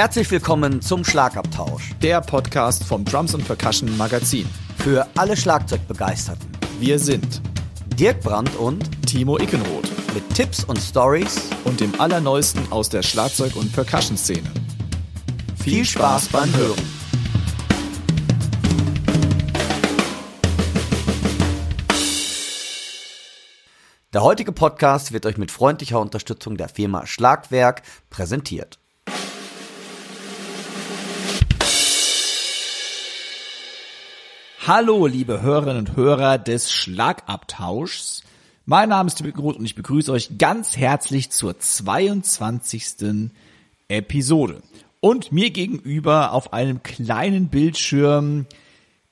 Herzlich willkommen zum Schlagabtausch. Der Podcast vom Drums und Percussion Magazin. Für alle Schlagzeugbegeisterten. Wir sind Dirk Brandt und Timo Ickenroth. Mit Tipps und Stories und dem Allerneuesten aus der Schlagzeug- und Percussion-Szene. Viel, Viel Spaß beim Hören. Der heutige Podcast wird euch mit freundlicher Unterstützung der Firma Schlagwerk präsentiert. Hallo, liebe Hörerinnen und Hörer des Schlagabtauschs. Mein Name ist Tim Groth und ich begrüße euch ganz herzlich zur 22. Episode. Und mir gegenüber auf einem kleinen Bildschirm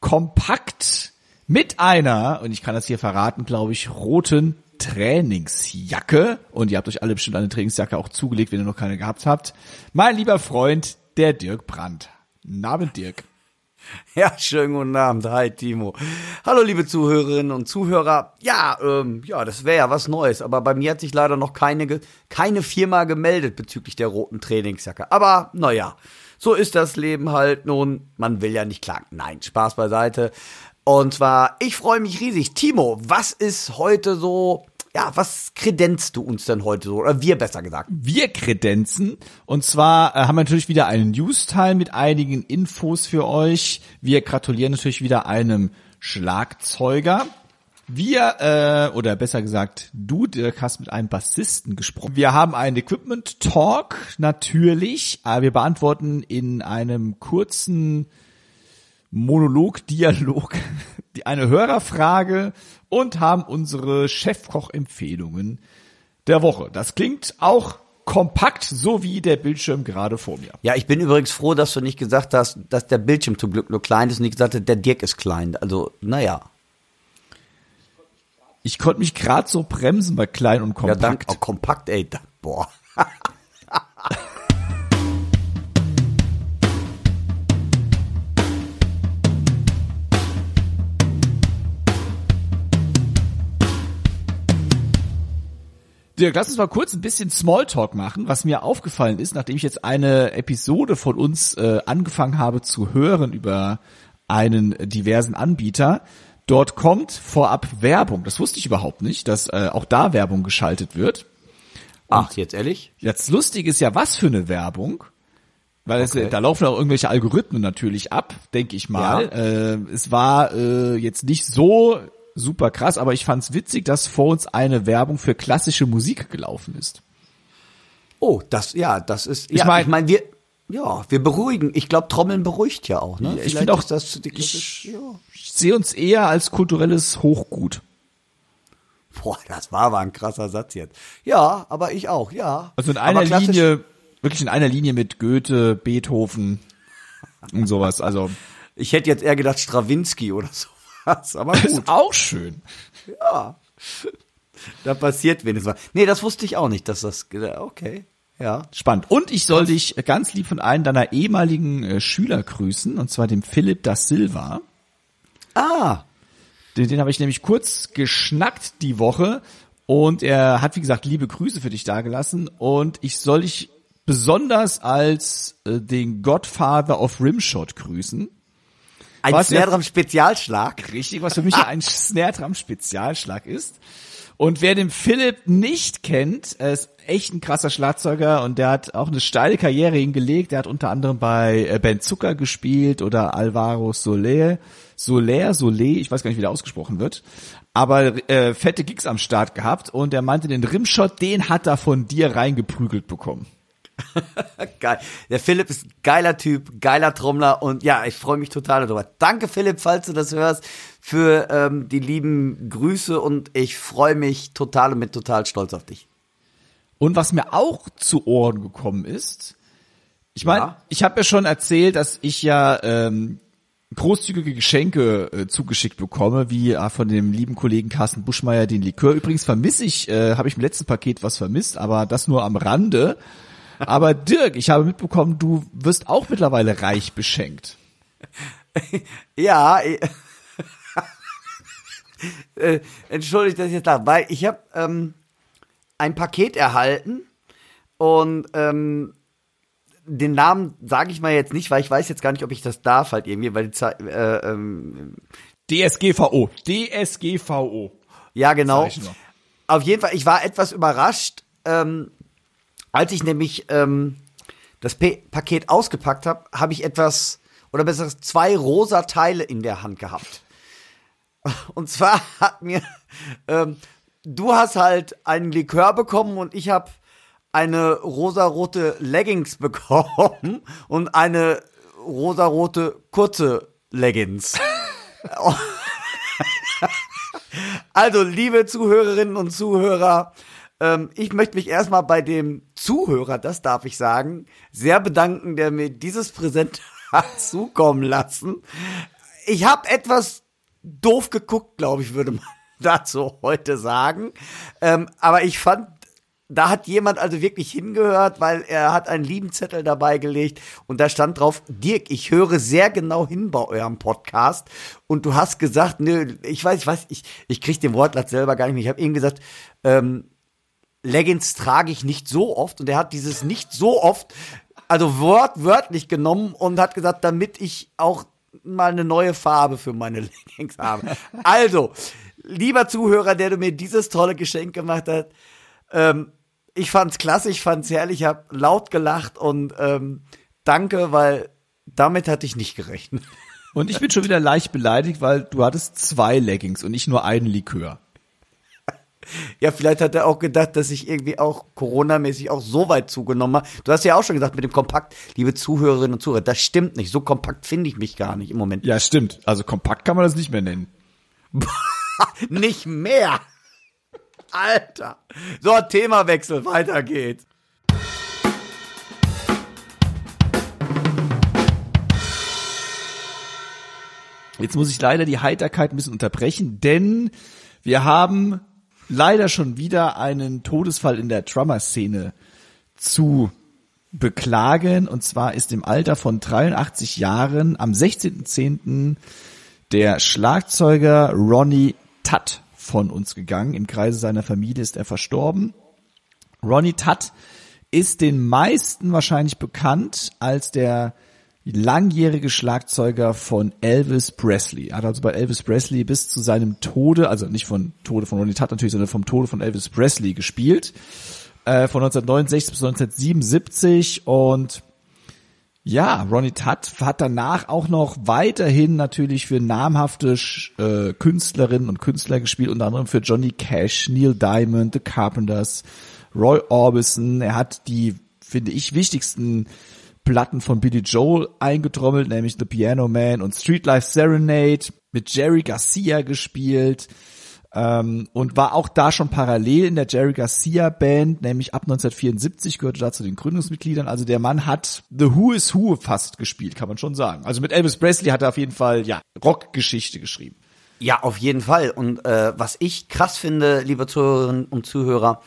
kompakt mit einer, und ich kann das hier verraten, glaube ich, roten Trainingsjacke. Und ihr habt euch alle bestimmt eine Trainingsjacke auch zugelegt, wenn ihr noch keine gehabt habt. Mein lieber Freund, der Dirk Brandt. Namen Dirk. Ja, schönen guten Abend. Hi, Timo. Hallo, liebe Zuhörerinnen und Zuhörer. Ja, ähm, ja, das wäre ja was Neues, aber bei mir hat sich leider noch keine, keine Firma gemeldet bezüglich der roten Trainingsjacke. Aber, naja, so ist das Leben halt nun. Man will ja nicht klagen. Nein, Spaß beiseite. Und zwar, ich freue mich riesig. Timo, was ist heute so ja, was kredenzt du uns denn heute so? Oder wir besser gesagt? Wir kredenzen. Und zwar äh, haben wir natürlich wieder einen News-Teil mit einigen Infos für euch. Wir gratulieren natürlich wieder einem Schlagzeuger. Wir, äh, oder besser gesagt, du, Dirk, hast mit einem Bassisten gesprochen. Wir haben einen Equipment Talk, natürlich. Aber wir beantworten in einem kurzen Monolog, Dialog, eine Hörerfrage und haben unsere Chefkoch-Empfehlungen der Woche. Das klingt auch kompakt, so wie der Bildschirm gerade vor mir. Ja, ich bin übrigens froh, dass du nicht gesagt hast, dass der Bildschirm zum Glück nur klein ist und nicht gesagt hast, der Dirk ist klein. Also, naja. Ich konnte mich gerade so bremsen bei klein und kompakt. Ja, dann, oh, kompakt, ey, da, boah. Dirk, lass uns mal kurz ein bisschen Smalltalk machen, was mir aufgefallen ist, nachdem ich jetzt eine Episode von uns äh, angefangen habe zu hören über einen diversen Anbieter. Dort kommt vorab Werbung. Das wusste ich überhaupt nicht, dass äh, auch da Werbung geschaltet wird. Und Ach, jetzt ehrlich? Jetzt lustig ist ja, was für eine Werbung. Weil okay. es, da laufen auch irgendwelche Algorithmen natürlich ab, denke ich mal. Ja. Äh, es war äh, jetzt nicht so super krass, aber ich fand's witzig, dass vor uns eine Werbung für klassische Musik gelaufen ist. Oh, das, ja, das ist, ich ja, meine, ich mein, wir, ja, wir beruhigen. Ich glaube, Trommeln beruhigt ja auch, ne? Ich finde auch, das, die ich, ja. ich sehe uns eher als kulturelles Hochgut. Boah, das war aber ein krasser Satz jetzt. Ja, aber ich auch, ja. Also in einer Linie, wirklich in einer Linie mit Goethe, Beethoven und sowas, also. Ich hätte jetzt eher gedacht Strawinski oder so was, aber gut. Ist auch schön. Ja. Da passiert wenigstens was. Nee, das wusste ich auch nicht, dass das, okay. Ja. Spannend. Und ich soll dich ganz lieb von einem deiner ehemaligen äh, Schüler grüßen, und zwar dem Philipp da Silva. Ah. Den, den habe ich nämlich kurz geschnackt die Woche und er hat, wie gesagt, liebe Grüße für dich dagelassen und ich soll dich besonders als äh, den Godfather of Rimshot grüßen. Ein was Snare Drum Spezialschlag. Richtig, was für mich ah. ein Snare Drum Spezialschlag ist. Und wer den Philipp nicht kennt, er ist echt ein krasser Schlagzeuger und der hat auch eine steile Karriere hingelegt. Der hat unter anderem bei äh, Ben Zucker gespielt oder Alvaro Soler, Soler, Soler, ich weiß gar nicht, wie der ausgesprochen wird. Aber äh, fette Gigs am Start gehabt und er meinte, den Rimshot, den hat er von dir reingeprügelt bekommen. Geil. Der Philipp ist ein geiler Typ, geiler Trommler und ja, ich freue mich total darüber. Danke Philipp, falls du das hörst, für ähm, die lieben Grüße und ich freue mich total und bin total stolz auf dich. Und was mir auch zu Ohren gekommen ist, ich meine, ja. ich habe ja schon erzählt, dass ich ja ähm, großzügige Geschenke äh, zugeschickt bekomme, wie äh, von dem lieben Kollegen Carsten Buschmeier den Likör. Übrigens vermisse ich, äh, habe ich im letzten Paket was vermisst, aber das nur am Rande. Aber Dirk, ich habe mitbekommen, du wirst auch mittlerweile reich beschenkt. ja, äh, entschuldigt, dass ich jetzt lache, weil ich habe ähm, ein Paket erhalten und ähm, den Namen sage ich mal jetzt nicht, weil ich weiß jetzt gar nicht, ob ich das darf halt irgendwie, weil die Zeit, äh, ähm, DSGVO. DSGVO. ja genau. Auf jeden Fall, ich war etwas überrascht, ähm, als ich nämlich ähm, das P Paket ausgepackt habe, habe ich etwas oder besser gesagt, zwei rosa Teile in der Hand gehabt. Und zwar hat mir, ähm, du hast halt einen Likör bekommen und ich habe eine rosarote Leggings bekommen und eine rosarote kurze Leggings. also, liebe Zuhörerinnen und Zuhörer, ähm, ich möchte mich erstmal bei dem Zuhörer, das darf ich sagen, sehr bedanken, der mir dieses Präsent hat zukommen lassen. Ich habe etwas doof geguckt, glaube ich, würde man dazu heute sagen. Ähm, aber ich fand, da hat jemand also wirklich hingehört, weil er hat einen lieben Zettel dabei gelegt und da stand drauf, Dirk, ich höre sehr genau hin bei eurem Podcast und du hast gesagt, nö, ich weiß, ich weiß, ich, ich krieg den Wortlaut selber gar nicht mehr. Ich habe ihm gesagt, ähm, Leggings trage ich nicht so oft und er hat dieses nicht so oft, also wortwörtlich genommen und hat gesagt, damit ich auch mal eine neue Farbe für meine Leggings habe. Also, lieber Zuhörer, der du mir dieses tolle Geschenk gemacht hast, ähm, ich fand's klasse, ich fand's herrlich, ich habe laut gelacht und ähm, danke, weil damit hatte ich nicht gerechnet. Und ich bin schon wieder leicht beleidigt, weil du hattest zwei Leggings und nicht nur einen Likör. Ja, vielleicht hat er auch gedacht, dass ich irgendwie auch Corona-mäßig auch so weit zugenommen habe. Du hast ja auch schon gesagt mit dem Kompakt, liebe Zuhörerinnen und Zuhörer, das stimmt nicht. So kompakt finde ich mich gar nicht im Moment. Ja, stimmt. Also kompakt kann man das nicht mehr nennen. nicht mehr. Alter. So, Themawechsel, weiter geht's. Jetzt muss ich leider die Heiterkeit ein bisschen unterbrechen, denn wir haben leider schon wieder einen Todesfall in der Drummer-Szene zu beklagen. Und zwar ist im Alter von 83 Jahren am 16.10. der Schlagzeuger Ronnie Tutt von uns gegangen. Im Kreise seiner Familie ist er verstorben. Ronnie Tutt ist den meisten wahrscheinlich bekannt als der langjährige Schlagzeuger von Elvis Presley. Er hat also bei Elvis Presley bis zu seinem Tode, also nicht von Tode von Ronnie Tutt natürlich, sondern vom Tode von Elvis Presley gespielt. Äh, von 1969 bis 1977 und ja, Ronnie Tutt hat danach auch noch weiterhin natürlich für namhafte äh, Künstlerinnen und Künstler gespielt, unter anderem für Johnny Cash, Neil Diamond, The Carpenters, Roy Orbison. Er hat die, finde ich, wichtigsten Platten von Billy Joel eingetrommelt, nämlich The Piano Man und Street Life Serenade, mit Jerry Garcia gespielt ähm, und war auch da schon parallel in der Jerry Garcia Band, nämlich ab 1974 gehörte da zu den Gründungsmitgliedern. Also der Mann hat The Who is Who fast gespielt, kann man schon sagen. Also mit Elvis Presley hat er auf jeden Fall ja Rockgeschichte geschrieben. Ja, auf jeden Fall. Und äh, was ich krass finde, liebe Zuhörerinnen und Zuhörer,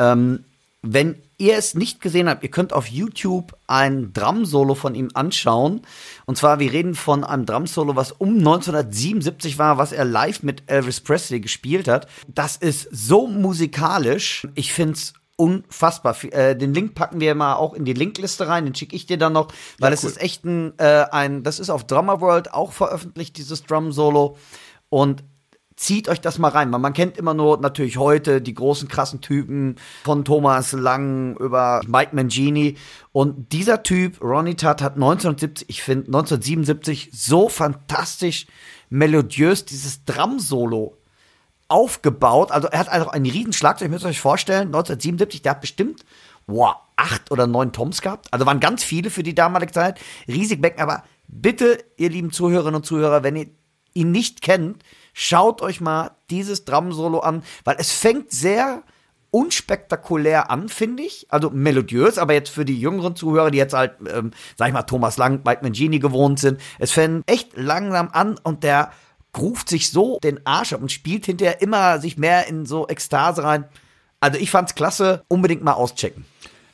ähm, wenn ihr es nicht gesehen habt, ihr könnt auf YouTube ein Drum-Solo von ihm anschauen. Und zwar, wir reden von einem Drum-Solo, was um 1977 war, was er live mit Elvis Presley gespielt hat. Das ist so musikalisch. Ich find's unfassbar. Äh, den Link packen wir mal auch in die Linkliste rein, den schicke ich dir dann noch, weil Ja, es cool. ist echt ein, äh, ein, das ist auf Drummer World auch veröffentlicht, dieses Drum-Solo. Und zieht euch das mal rein. weil Man kennt immer nur natürlich heute die großen krassen Typen von Thomas Lang über Mike Mangini und dieser Typ Ronnie Tutt hat 1970, ich finde 1977 so fantastisch melodiös dieses Drum Solo aufgebaut. Also er hat einfach einen riesen Schlagzeug, ihr müsst euch vorstellen, 1977, der hat bestimmt wow, acht oder neun Toms gehabt. Also waren ganz viele für die damalige Zeit. Riesig Becken, aber bitte, ihr lieben Zuhörerinnen und Zuhörer, wenn ihr ihn nicht kennt, schaut euch mal dieses Drum-Solo an, weil es fängt sehr unspektakulär an, finde ich. Also melodiös, aber jetzt für die jüngeren Zuhörer, die jetzt halt, ähm, sag ich mal, Thomas Lang, Mike Mangini gewohnt sind, es fängt echt langsam an und der ruft sich so den Arsch ab und spielt hinterher immer sich mehr in so Ekstase rein. Also ich fand's klasse, unbedingt mal auschecken.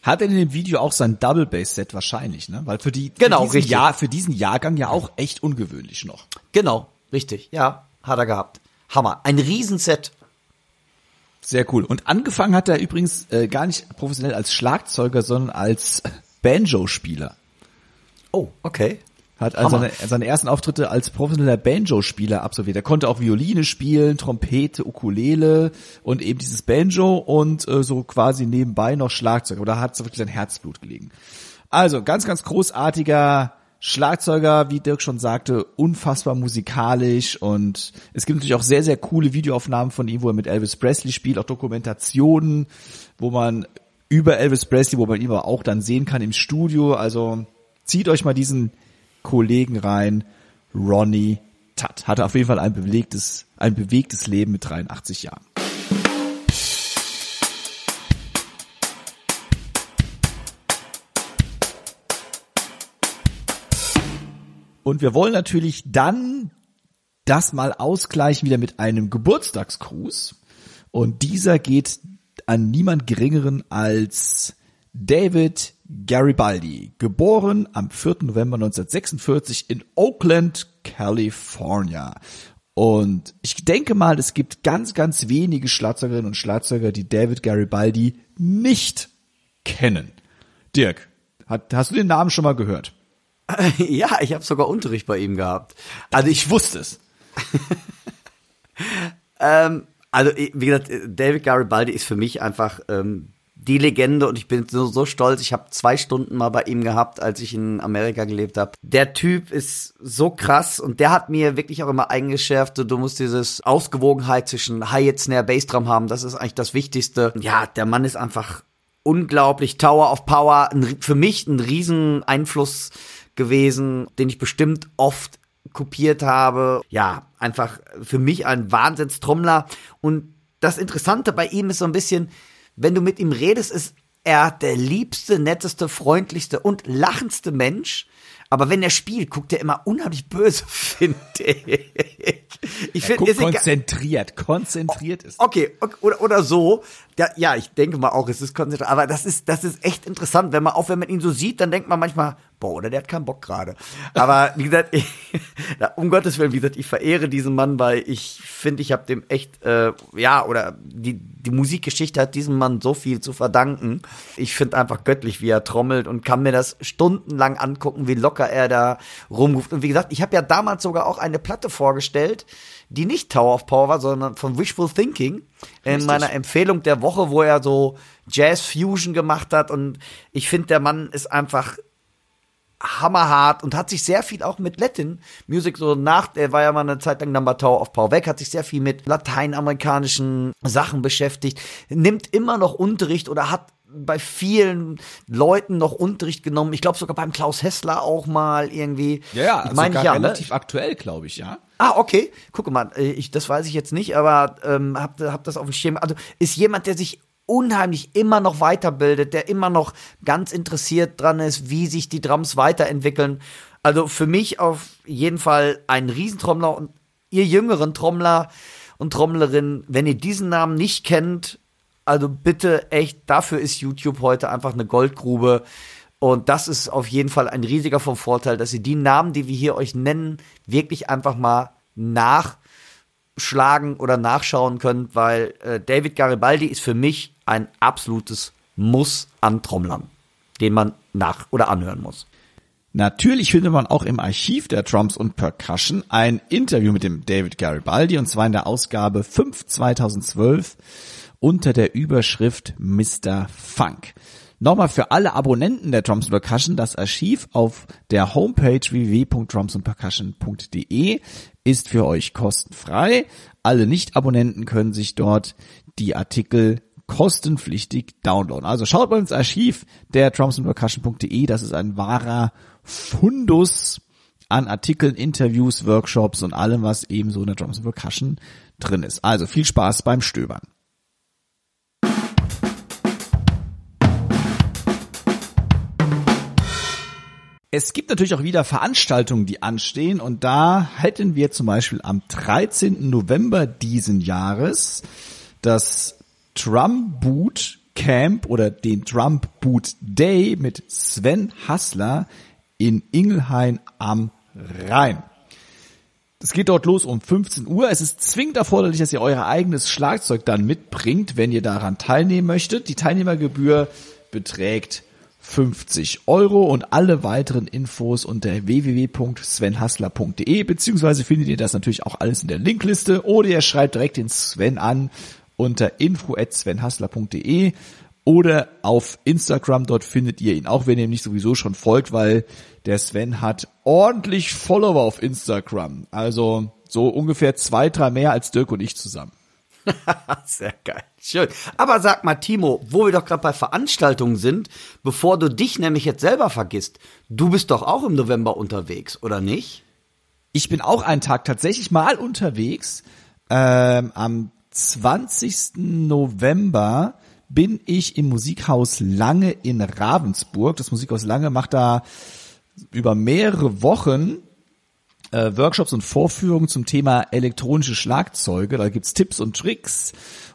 Hat er in dem Video auch sein Double Bass Set wahrscheinlich, ne? Weil für die Genau, für diesen richtig. Jahr für diesen Jahrgang ja auch echt ungewöhnlich noch. Genau, richtig. Ja, hat er gehabt. Hammer. Ein Riesenset. Sehr cool. Und angefangen hat er übrigens äh, gar nicht professionell als Schlagzeuger, sondern als Banjo-Spieler. Oh, okay. Hat also seine, seine ersten Auftritte als professioneller Banjo-Spieler absolviert. Er konnte auch Violine spielen, Trompete, Ukulele und eben dieses Banjo und äh, so quasi nebenbei noch Schlagzeug. Aber da hat wirklich sein Herzblut gelegen. Also ganz, ganz großartiger Schlagzeuger, wie Dirk schon sagte, unfassbar musikalisch und es gibt natürlich auch sehr, sehr coole Videoaufnahmen von ihm, wo er mit Elvis Presley spielt, auch Dokumentationen, wo man über Elvis Presley, wo man ihn aber auch dann sehen kann im Studio. Also zieht euch mal diesen Kollegen rein, Ronnie Tutt. Hatte auf jeden Fall ein bewegtes, ein bewegtes Leben mit 83 Jahren. Und wir wollen natürlich dann das mal ausgleichen wieder mit einem Geburtstagsgruß. Und dieser geht an niemand geringeren als David Garibaldi, geboren am 4. November 1946 in Oakland, California. Und ich denke mal, es gibt ganz, ganz wenige Schlagzeugerinnen und Schlagzeuger, die David Garibaldi nicht kennen. Dirk, hat, hast du den Namen schon mal gehört? Ja, ich habe sogar Unterricht bei ihm gehabt. Also ich wusste es. ähm, also wie gesagt, David Garibaldi ist für mich einfach ähm, die Legende und ich bin so, so stolz. Ich habe zwei Stunden mal bei ihm gehabt, als ich in Amerika gelebt habe. Der Typ ist so krass und der hat mir wirklich auch immer eingeschärft, du musst dieses Ausgewogenheit zwischen Hi-Hat, Snare, Bassdrum haben. Das ist eigentlich das Wichtigste. Ja, der Mann ist einfach unglaublich. Tower of Power, für mich ein riesen Einfluss gewesen, den ich bestimmt oft kopiert habe. Ja, einfach für mich ein Wahnsinnstrommler. Und das Interessante bei ihm ist so ein bisschen, wenn du mit ihm redest, ist er der liebste, netteste, freundlichste und lachendste Mensch. Aber wenn er spielt, guckt er immer unheimlich böse, finde ich. Ich finde, konzentriert, konzentriert ist. Okay, oder, oder so. Ja, ja, ich denke mal auch, es ist konzentriert. Aber das ist, das ist echt interessant, wenn man, auch wenn man ihn so sieht, dann denkt man manchmal, boah, oder der hat keinen Bock gerade. Aber wie gesagt, ich, um Gottes Willen, wie gesagt, ich verehre diesen Mann, weil ich finde, ich habe dem echt, äh, ja, oder die, die Musikgeschichte hat diesem Mann so viel zu verdanken. Ich finde einfach göttlich, wie er trommelt und kann mir das stundenlang angucken, wie locker er da rumruft. Und wie gesagt, ich habe ja damals sogar auch eine Platte vorgestellt, die nicht Tower of Power war, sondern von Wishful Thinking in Richtig. meiner Empfehlung der Woche, wo er so Jazz Fusion gemacht hat und ich finde, der Mann ist einfach hammerhart und hat sich sehr viel auch mit Latin Music so nach, er war ja mal eine Zeit lang Number Tower of Power weg, hat sich sehr viel mit lateinamerikanischen Sachen beschäftigt, nimmt immer noch Unterricht oder hat bei vielen Leuten noch Unterricht genommen. Ich glaube sogar beim Klaus Hessler auch mal irgendwie. Ja, ja, also meine ich ja, ne? relativ ne? aktuell, glaube ich, ja. Ah, okay. Guck mal, äh, ich, das weiß ich jetzt nicht, aber ähm, hab, hab das auf dem Schirm. Also ist jemand, der sich unheimlich immer noch weiterbildet, der immer noch ganz interessiert dran ist, wie sich die Drums weiterentwickeln. Also für mich auf jeden Fall ein Riesentrommler und ihr jüngeren Trommler und Trommlerinnen, wenn ihr diesen Namen nicht kennt, also bitte echt, dafür ist YouTube heute einfach eine Goldgrube. Und das ist auf jeden Fall ein riesiger vom Vorteil, dass ihr die Namen, die wir hier euch nennen, wirklich einfach mal nachschlagen oder nachschauen könnt, weil äh, David Garibaldi ist für mich ein absolutes Muss an Trommlern, den man nach oder anhören muss. Natürlich findet man auch im Archiv der Drums und Percussion ein Interview mit dem David Garibaldi und zwar in der Ausgabe 5 2012 unter der Überschrift Mr. Funk. Nochmal für alle Abonnenten der Drums Percussion, das Archiv auf der Homepage www.drumsandpercussion.de ist für euch kostenfrei. Alle Nicht-Abonnenten können sich dort die Artikel kostenpflichtig downloaden. Also schaut mal ins Archiv der drumsandpercussion.de, das ist ein wahrer Fundus an Artikeln, Interviews, Workshops und allem, was eben so in der Drums Percussion drin ist. Also viel Spaß beim Stöbern. Es gibt natürlich auch wieder Veranstaltungen, die anstehen und da hätten wir zum Beispiel am 13. November diesen Jahres das Drum Boot Camp oder den Drum Boot Day mit Sven Hassler in Ingelheim am Rhein. Das geht dort los um 15 Uhr. Es ist zwingend erforderlich, dass ihr euer eigenes Schlagzeug dann mitbringt, wenn ihr daran teilnehmen möchtet. Die Teilnehmergebühr beträgt 50 Euro und alle weiteren Infos unter www.svenhassler.de beziehungsweise findet ihr das natürlich auch alles in der Linkliste oder ihr schreibt direkt den Sven an unter info@svenhassler.de oder auf Instagram, dort findet ihr ihn auch, wenn ihr ihm nicht sowieso schon folgt, weil der Sven hat ordentlich Follower auf Instagram. Also so ungefähr zwei, drei mehr als Dirk und ich zusammen. Sehr geil. Schön. Aber sag mal, Timo, wo wir doch gerade bei Veranstaltungen sind, bevor du dich nämlich jetzt selber vergisst, du bist doch auch im November unterwegs, oder nicht? Ich bin auch einen Tag tatsächlich mal unterwegs. Ähm, am 20. November bin ich im Musikhaus Lange in Ravensburg. Das Musikhaus Lange macht da über mehrere Wochen äh, Workshops und Vorführungen zum Thema elektronische Schlagzeuge. Da gibt's Tipps und Tricks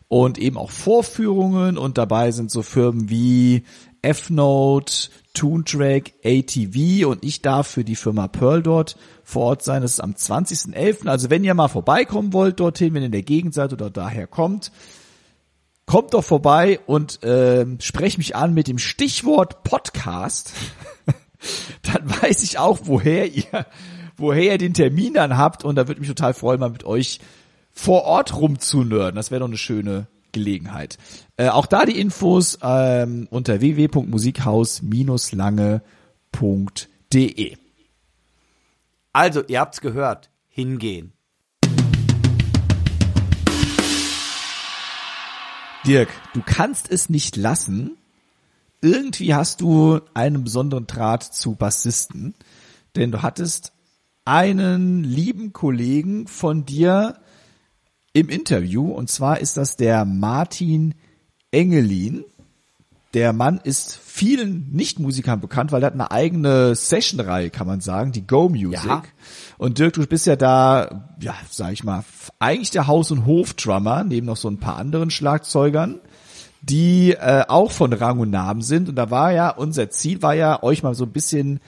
und eben auch Vorführungen und dabei sind so Firmen wie F-Note, Toontrack, ATV und ich darf für die Firma Pearl dort vor Ort sein. Das ist am 20.11. Also wenn ihr mal vorbeikommen wollt dorthin, wenn ihr in der Gegend seid oder daher kommt, kommt doch vorbei und äh, sprecht mich an mit dem Stichwort Podcast. Dann weiß ich auch, woher ihr woher ihr den Termin dann habt und da würde mich total freuen, mal mit euch vor Ort rumzunörden. Das wäre doch eine schöne Gelegenheit. Äh, auch da die Infos ähm, unter www.musikhaus-lange.de. Also, ihr habt's gehört, hingehen. Dirk, du kannst es nicht lassen. Irgendwie hast du einen besonderen Draht zu Bassisten, denn du hattest einen lieben Kollegen von dir im Interview und zwar ist das der Martin Engelin. Der Mann ist vielen Nichtmusikern bekannt, weil er hat eine eigene Sessionreihe, kann man sagen, die Go Music. Ja. Und Dirk, du bist ja da, ja, sag ich mal, eigentlich der Haus- und Hofdrummer, neben noch so ein paar anderen Schlagzeugern, die äh, auch von Rang und Namen sind. Und da war ja, unser Ziel war ja, euch mal so ein bisschen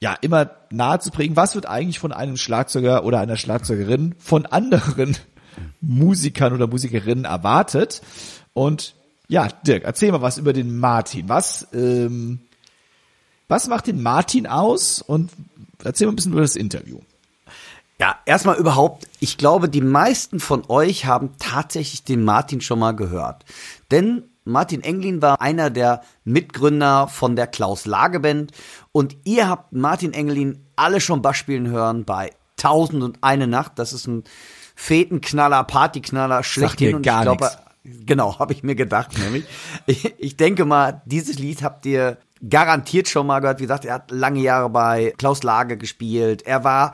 ja, immer nahe zu bringen, was wird eigentlich von einem Schlagzeuger oder einer Schlagzeugerin von anderen Musikern oder Musikerinnen erwartet. Und ja, Dirk, erzähl mal was über den Martin. Was, ähm, was macht den Martin aus? Und erzähl mal ein bisschen über das Interview. Ja, erstmal überhaupt, ich glaube, die meisten von euch haben tatsächlich den Martin schon mal gehört. Denn Martin Englin war einer der Mitgründer von der Klaus Lage Band und ihr habt Martin Englin alle schon Bass spielen hören bei Tausend und eine Nacht. Das ist ein Fetenknaller, Partyknaller, schlechthin und ich glaube, genau, habe ich mir gedacht, nämlich. Ich, ich denke mal, dieses Lied habt ihr garantiert schon mal gehört. Wie gesagt, er hat lange Jahre bei Klaus Lage gespielt. Er war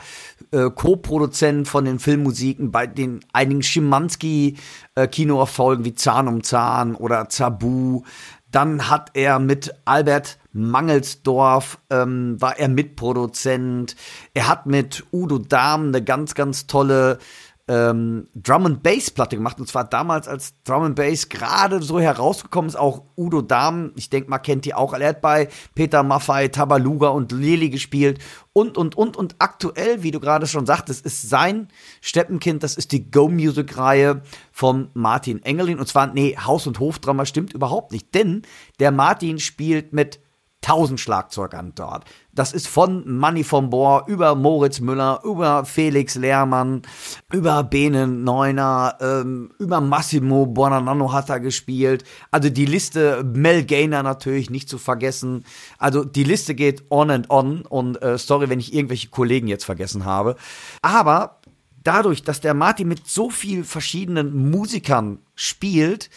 äh, Co-Produzent von den Filmmusiken bei den einigen Schimanski-Kinoerfolgen äh, wie Zahn um Zahn oder Zabu. Dann hat er mit Albert Mangelsdorf ähm, war er Mitproduzent. Er hat mit Udo Dahm eine ganz, ganz tolle ähm, Drum and Bass Platte gemacht. Und zwar damals als Drum and Bass gerade so herausgekommen ist auch Udo Dahm, ich denke mal kennt die auch, er hat bei Peter Maffei, Tabaluga und Lili gespielt. Und und und und aktuell, wie du gerade schon sagtest, ist sein Steppenkind, das ist die Go Music Reihe von Martin Engelin. Und zwar nee, Haus und Hofdrama stimmt überhaupt nicht, denn der Martin spielt mit tausend Schlagzeugern dort. Das ist von Manny von Bohr über Moritz Müller, über Felix Lehrmann, über Bene Neuner, ähm, über Massimo Bonanno hat er gespielt. Also die Liste, Mel Gainer natürlich nicht zu vergessen. Also die Liste geht on and on und äh, sorry, wenn ich irgendwelche Kollegen jetzt vergessen habe. Aber dadurch, dass der Martin mit so viel verschiedenen Musikern spielt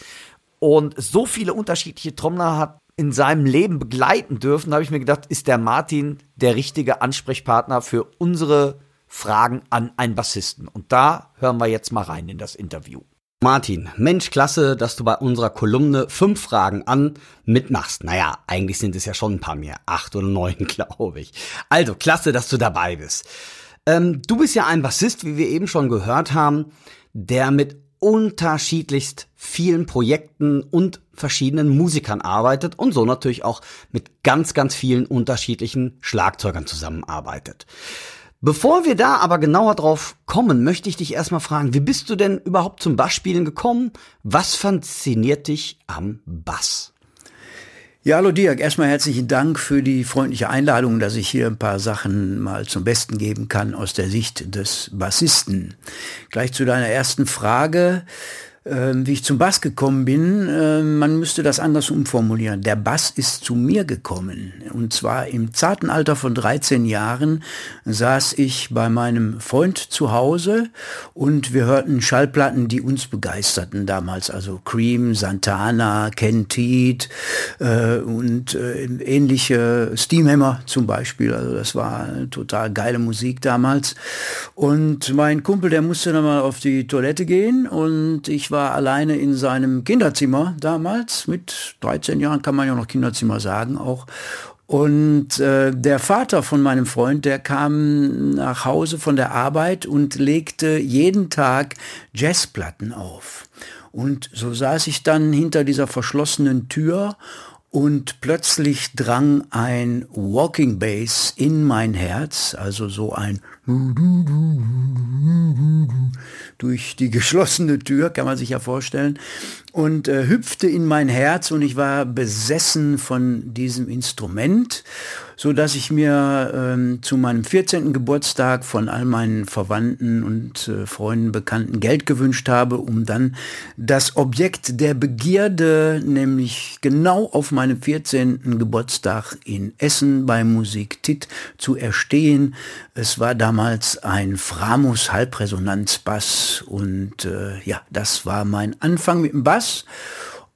und so viele unterschiedliche Trommler hat, in seinem Leben begleiten dürfen, habe ich mir gedacht, ist der Martin der richtige Ansprechpartner für unsere Fragen an einen Bassisten. Und da hören wir jetzt mal rein in das Interview. Martin, Mensch, klasse, dass du bei unserer Kolumne fünf Fragen an mitmachst. Naja, eigentlich sind es ja schon ein paar mehr. Acht oder neun, glaube ich. Also, klasse, dass du dabei bist. Ähm, du bist ja ein Bassist, wie wir eben schon gehört haben, der mit unterschiedlichst vielen Projekten und verschiedenen Musikern arbeitet und so natürlich auch mit ganz, ganz vielen unterschiedlichen Schlagzeugern zusammenarbeitet. Bevor wir da aber genauer drauf kommen, möchte ich dich erstmal fragen, wie bist du denn überhaupt zum Bassspielen gekommen? Was fasziniert dich am Bass? Ja, hallo Dirk. Erstmal herzlichen Dank für die freundliche Einladung, dass ich hier ein paar Sachen mal zum Besten geben kann aus der Sicht des Bassisten. Gleich zu deiner ersten Frage. Ähm, wie ich zum Bass gekommen bin, äh, man müsste das anders umformulieren. Der Bass ist zu mir gekommen. Und zwar im zarten Alter von 13 Jahren saß ich bei meinem Freund zu Hause und wir hörten Schallplatten, die uns begeisterten damals. Also Cream, Santana, Ken Teed äh, und äh, ähnliche Steamhammer zum Beispiel. Also das war total geile Musik damals. Und mein Kumpel, der musste dann mal auf die Toilette gehen und ich war war alleine in seinem Kinderzimmer damals. Mit 13 Jahren kann man ja noch Kinderzimmer sagen auch. Und äh, der Vater von meinem Freund, der kam nach Hause von der Arbeit und legte jeden Tag Jazzplatten auf. Und so saß ich dann hinter dieser verschlossenen Tür und plötzlich drang ein Walking Bass in mein Herz, also so ein durch die geschlossene Tür, kann man sich ja vorstellen, und äh, hüpfte in mein Herz und ich war besessen von diesem Instrument so dass ich mir ähm, zu meinem 14. Geburtstag von all meinen Verwandten und äh, Freunden, Bekannten Geld gewünscht habe, um dann das Objekt der Begierde, nämlich genau auf meinem 14. Geburtstag in Essen bei Musik Tit zu erstehen. Es war damals ein Framus Halbresonanzbass und äh, ja, das war mein Anfang mit dem Bass.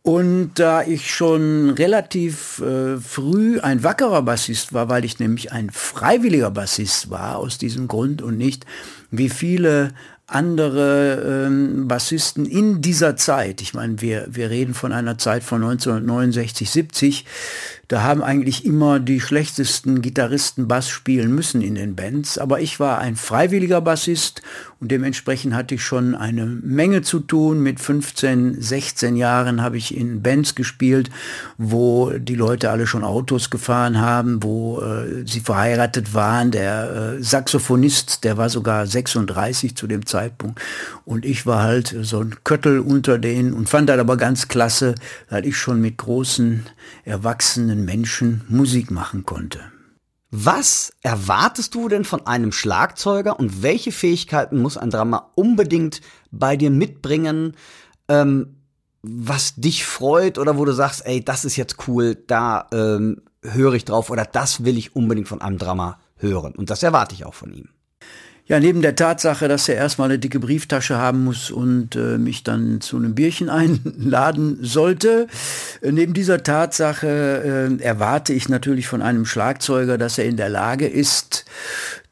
Und da ich schon relativ äh, früh ein wackerer Bassist war, weil ich nämlich ein freiwilliger Bassist war aus diesem Grund und nicht wie viele andere ähm, Bassisten in dieser Zeit, ich meine, wir, wir reden von einer Zeit von 1969, 70, da haben eigentlich immer die schlechtesten Gitarristen Bass spielen müssen in den Bands. Aber ich war ein freiwilliger Bassist und dementsprechend hatte ich schon eine Menge zu tun. Mit 15, 16 Jahren habe ich in Bands gespielt, wo die Leute alle schon Autos gefahren haben, wo äh, sie verheiratet waren. Der äh, Saxophonist, der war sogar 36 zu dem Zeitpunkt. Und ich war halt so ein Köttel unter denen und fand das aber ganz klasse, weil ich schon mit großen, erwachsenen Menschen Musik machen konnte. Was erwartest du denn von einem Schlagzeuger und welche Fähigkeiten muss ein Drama unbedingt bei dir mitbringen, ähm, was dich freut oder wo du sagst, ey, das ist jetzt cool, da ähm, höre ich drauf oder das will ich unbedingt von einem Drama hören und das erwarte ich auch von ihm. Ja, neben der Tatsache, dass er erstmal eine dicke Brieftasche haben muss und äh, mich dann zu einem Bierchen einladen sollte, äh, neben dieser Tatsache äh, erwarte ich natürlich von einem Schlagzeuger, dass er in der Lage ist,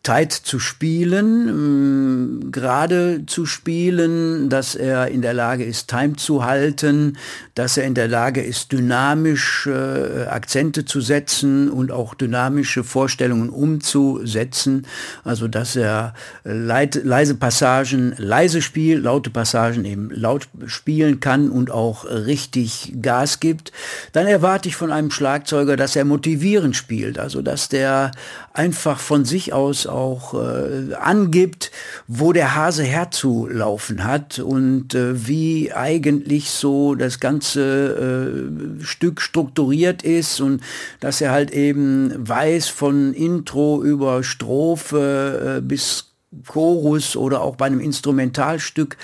tight zu spielen, ähm, gerade zu spielen, dass er in der Lage ist, Time zu halten, dass er in der Lage ist, dynamisch äh, Akzente zu setzen und auch dynamische Vorstellungen umzusetzen. Also dass er leit, leise Passagen leise spielt, laute Passagen eben laut spielen kann und auch richtig Gas gibt. Dann erwarte ich von einem Schlagzeuger, dass er motivierend spielt, also dass der einfach von sich aus auch äh, angibt, wo der Hase herzulaufen hat und äh, wie eigentlich so das ganze äh, Stück strukturiert ist und dass er halt eben weiß von Intro über Strophe äh, bis Chorus oder auch bei einem Instrumentalstück,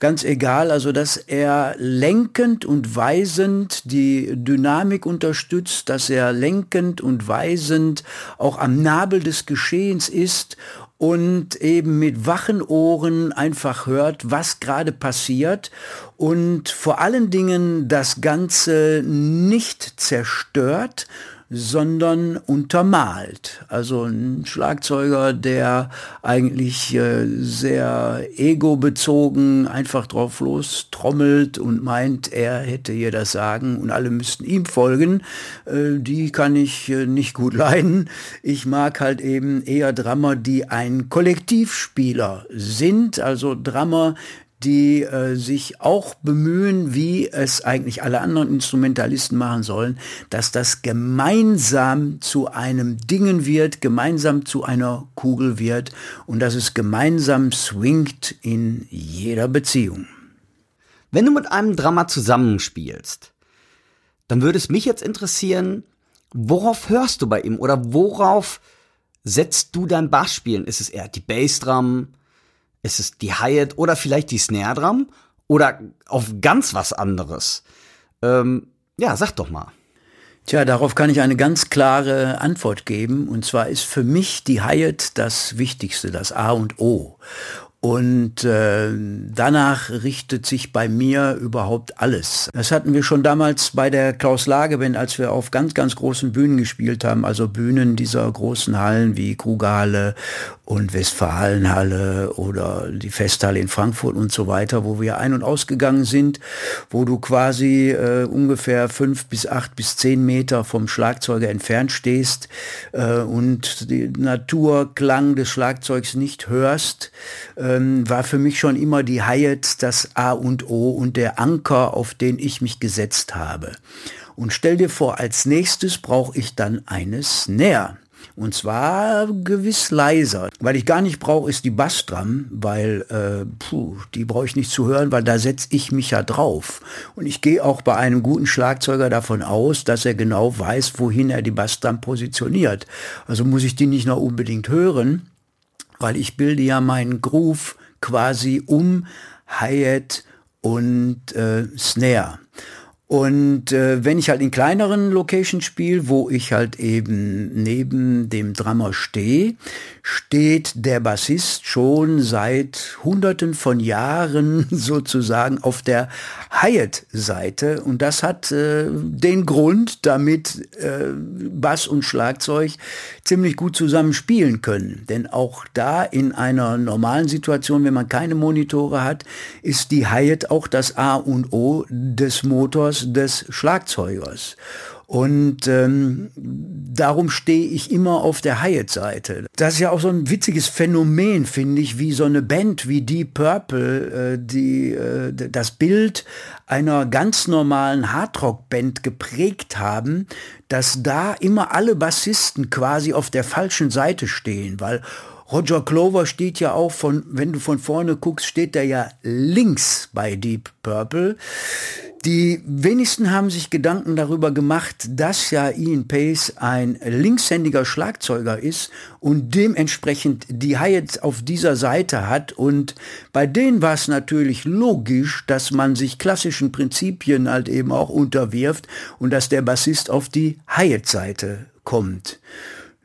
ganz egal, also dass er lenkend und weisend die Dynamik unterstützt, dass er lenkend und weisend auch am Nabel des Geschehens ist und eben mit wachen Ohren einfach hört, was gerade passiert und vor allen Dingen das Ganze nicht zerstört, sondern untermalt. Also ein Schlagzeuger, der eigentlich äh, sehr egobezogen einfach drauf los trommelt und meint, er hätte hier das Sagen und alle müssten ihm folgen, äh, die kann ich äh, nicht gut leiden. Ich mag halt eben eher Drummer, die ein Kollektivspieler sind, also Drummer, die äh, sich auch bemühen, wie es eigentlich alle anderen Instrumentalisten machen sollen, dass das gemeinsam zu einem Dingen wird, gemeinsam zu einer Kugel wird und dass es gemeinsam swingt in jeder Beziehung. Wenn du mit einem Drama zusammenspielst, dann würde es mich jetzt interessieren, worauf hörst du bei ihm oder worauf setzt du dein Bassspielen? Ist es eher die Bassdrum? Ist es die Hi-Hat oder vielleicht die Snare Drum? Oder auf ganz was anderes? Ähm, ja, sag doch mal. Tja, darauf kann ich eine ganz klare Antwort geben. Und zwar ist für mich die Hyatt das Wichtigste, das A und O. Und äh, danach richtet sich bei mir überhaupt alles. Das hatten wir schon damals bei der Klaus Lage Band, als wir auf ganz, ganz großen Bühnen gespielt haben, also Bühnen dieser großen Hallen wie Krugerhalle und Westfalenhalle oder die Festhalle in Frankfurt und so weiter, wo wir ein- und ausgegangen sind, wo du quasi äh, ungefähr fünf bis acht bis zehn Meter vom Schlagzeuger entfernt stehst äh, und die Naturklang des Schlagzeugs nicht hörst. Äh, ähm, war für mich schon immer die Hyatt das A und O und der Anker, auf den ich mich gesetzt habe. Und stell dir vor, als nächstes brauche ich dann eine Snare. Und zwar gewiss leiser. Weil ich gar nicht brauche, ist die Bassdrum, weil äh, puh, die brauche ich nicht zu hören, weil da setze ich mich ja drauf. Und ich gehe auch bei einem guten Schlagzeuger davon aus, dass er genau weiß, wohin er die Bassdrum positioniert. Also muss ich die nicht noch unbedingt hören, weil ich bilde ja meinen Groove quasi um Hi-Hat und äh, Snare. Und äh, wenn ich halt in kleineren Locations spiele, wo ich halt eben neben dem Drummer stehe, steht der Bassist schon seit hunderten von Jahren sozusagen auf der Hi-Hat-Seite. Und das hat äh, den Grund, damit äh, Bass und Schlagzeug ziemlich gut zusammen spielen können. Denn auch da in einer normalen Situation, wenn man keine Monitore hat, ist die Hi-Hat auch das A und O des Motors des Schlagzeugers. Und ähm, darum stehe ich immer auf der Hyatt-Seite. Das ist ja auch so ein witziges Phänomen, finde ich, wie so eine Band wie Deep Purple, äh, die äh, das Bild einer ganz normalen Hardrock-Band geprägt haben, dass da immer alle Bassisten quasi auf der falschen Seite stehen, weil Roger Clover steht ja auch von, wenn du von vorne guckst, steht er ja links bei Deep Purple. Die wenigsten haben sich Gedanken darüber gemacht, dass ja Ian Pace ein linkshändiger Schlagzeuger ist und dementsprechend die Hi-Hat auf dieser Seite hat. Und bei denen war es natürlich logisch, dass man sich klassischen Prinzipien halt eben auch unterwirft und dass der Bassist auf die Hi-Hat-Seite kommt.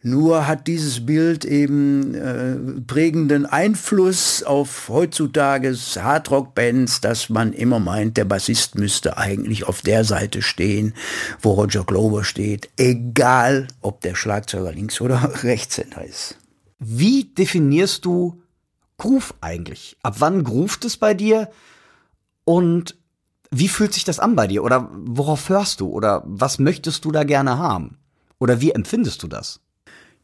Nur hat dieses Bild eben äh, prägenden Einfluss auf heutzutage Hardrock-Bands, dass man immer meint, der Bassist müsste eigentlich auf der Seite stehen, wo Roger Glover steht, egal ob der Schlagzeuger links oder rechtshänder ist. Wie definierst du Groove eigentlich? Ab wann groovt es bei dir? Und wie fühlt sich das an bei dir? Oder worauf hörst du? Oder was möchtest du da gerne haben? Oder wie empfindest du das?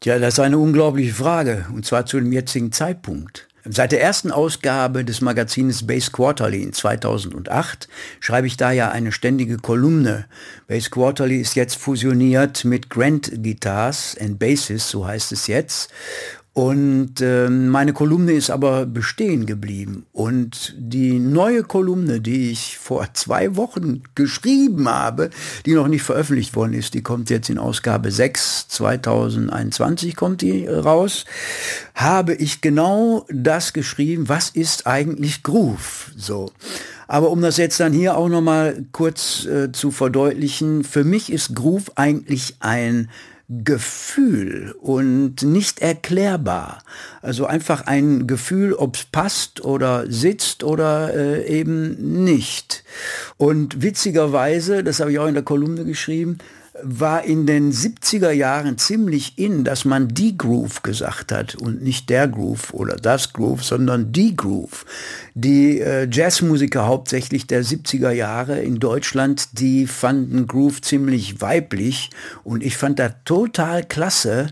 Tja, das ist eine unglaubliche Frage, und zwar zu dem jetzigen Zeitpunkt. Seit der ersten Ausgabe des Magazins Base Quarterly in 2008 schreibe ich da ja eine ständige Kolumne. Base Quarterly ist jetzt fusioniert mit Grand Guitars and Basses, so heißt es jetzt. Und äh, meine Kolumne ist aber bestehen geblieben. Und die neue Kolumne, die ich vor zwei Wochen geschrieben habe, die noch nicht veröffentlicht worden ist, die kommt jetzt in Ausgabe 6, 2021 kommt die raus, habe ich genau das geschrieben, was ist eigentlich Groove? So. Aber um das jetzt dann hier auch nochmal kurz äh, zu verdeutlichen, für mich ist Groove eigentlich ein Gefühl und nicht erklärbar. Also einfach ein Gefühl, ob es passt oder sitzt oder äh, eben nicht. Und witzigerweise, das habe ich auch in der Kolumne geschrieben, war in den 70er Jahren ziemlich in, dass man die Groove gesagt hat und nicht der Groove oder das Groove, sondern die Groove. Die äh, Jazzmusiker hauptsächlich der 70er Jahre in Deutschland, die fanden Groove ziemlich weiblich und ich fand das total klasse,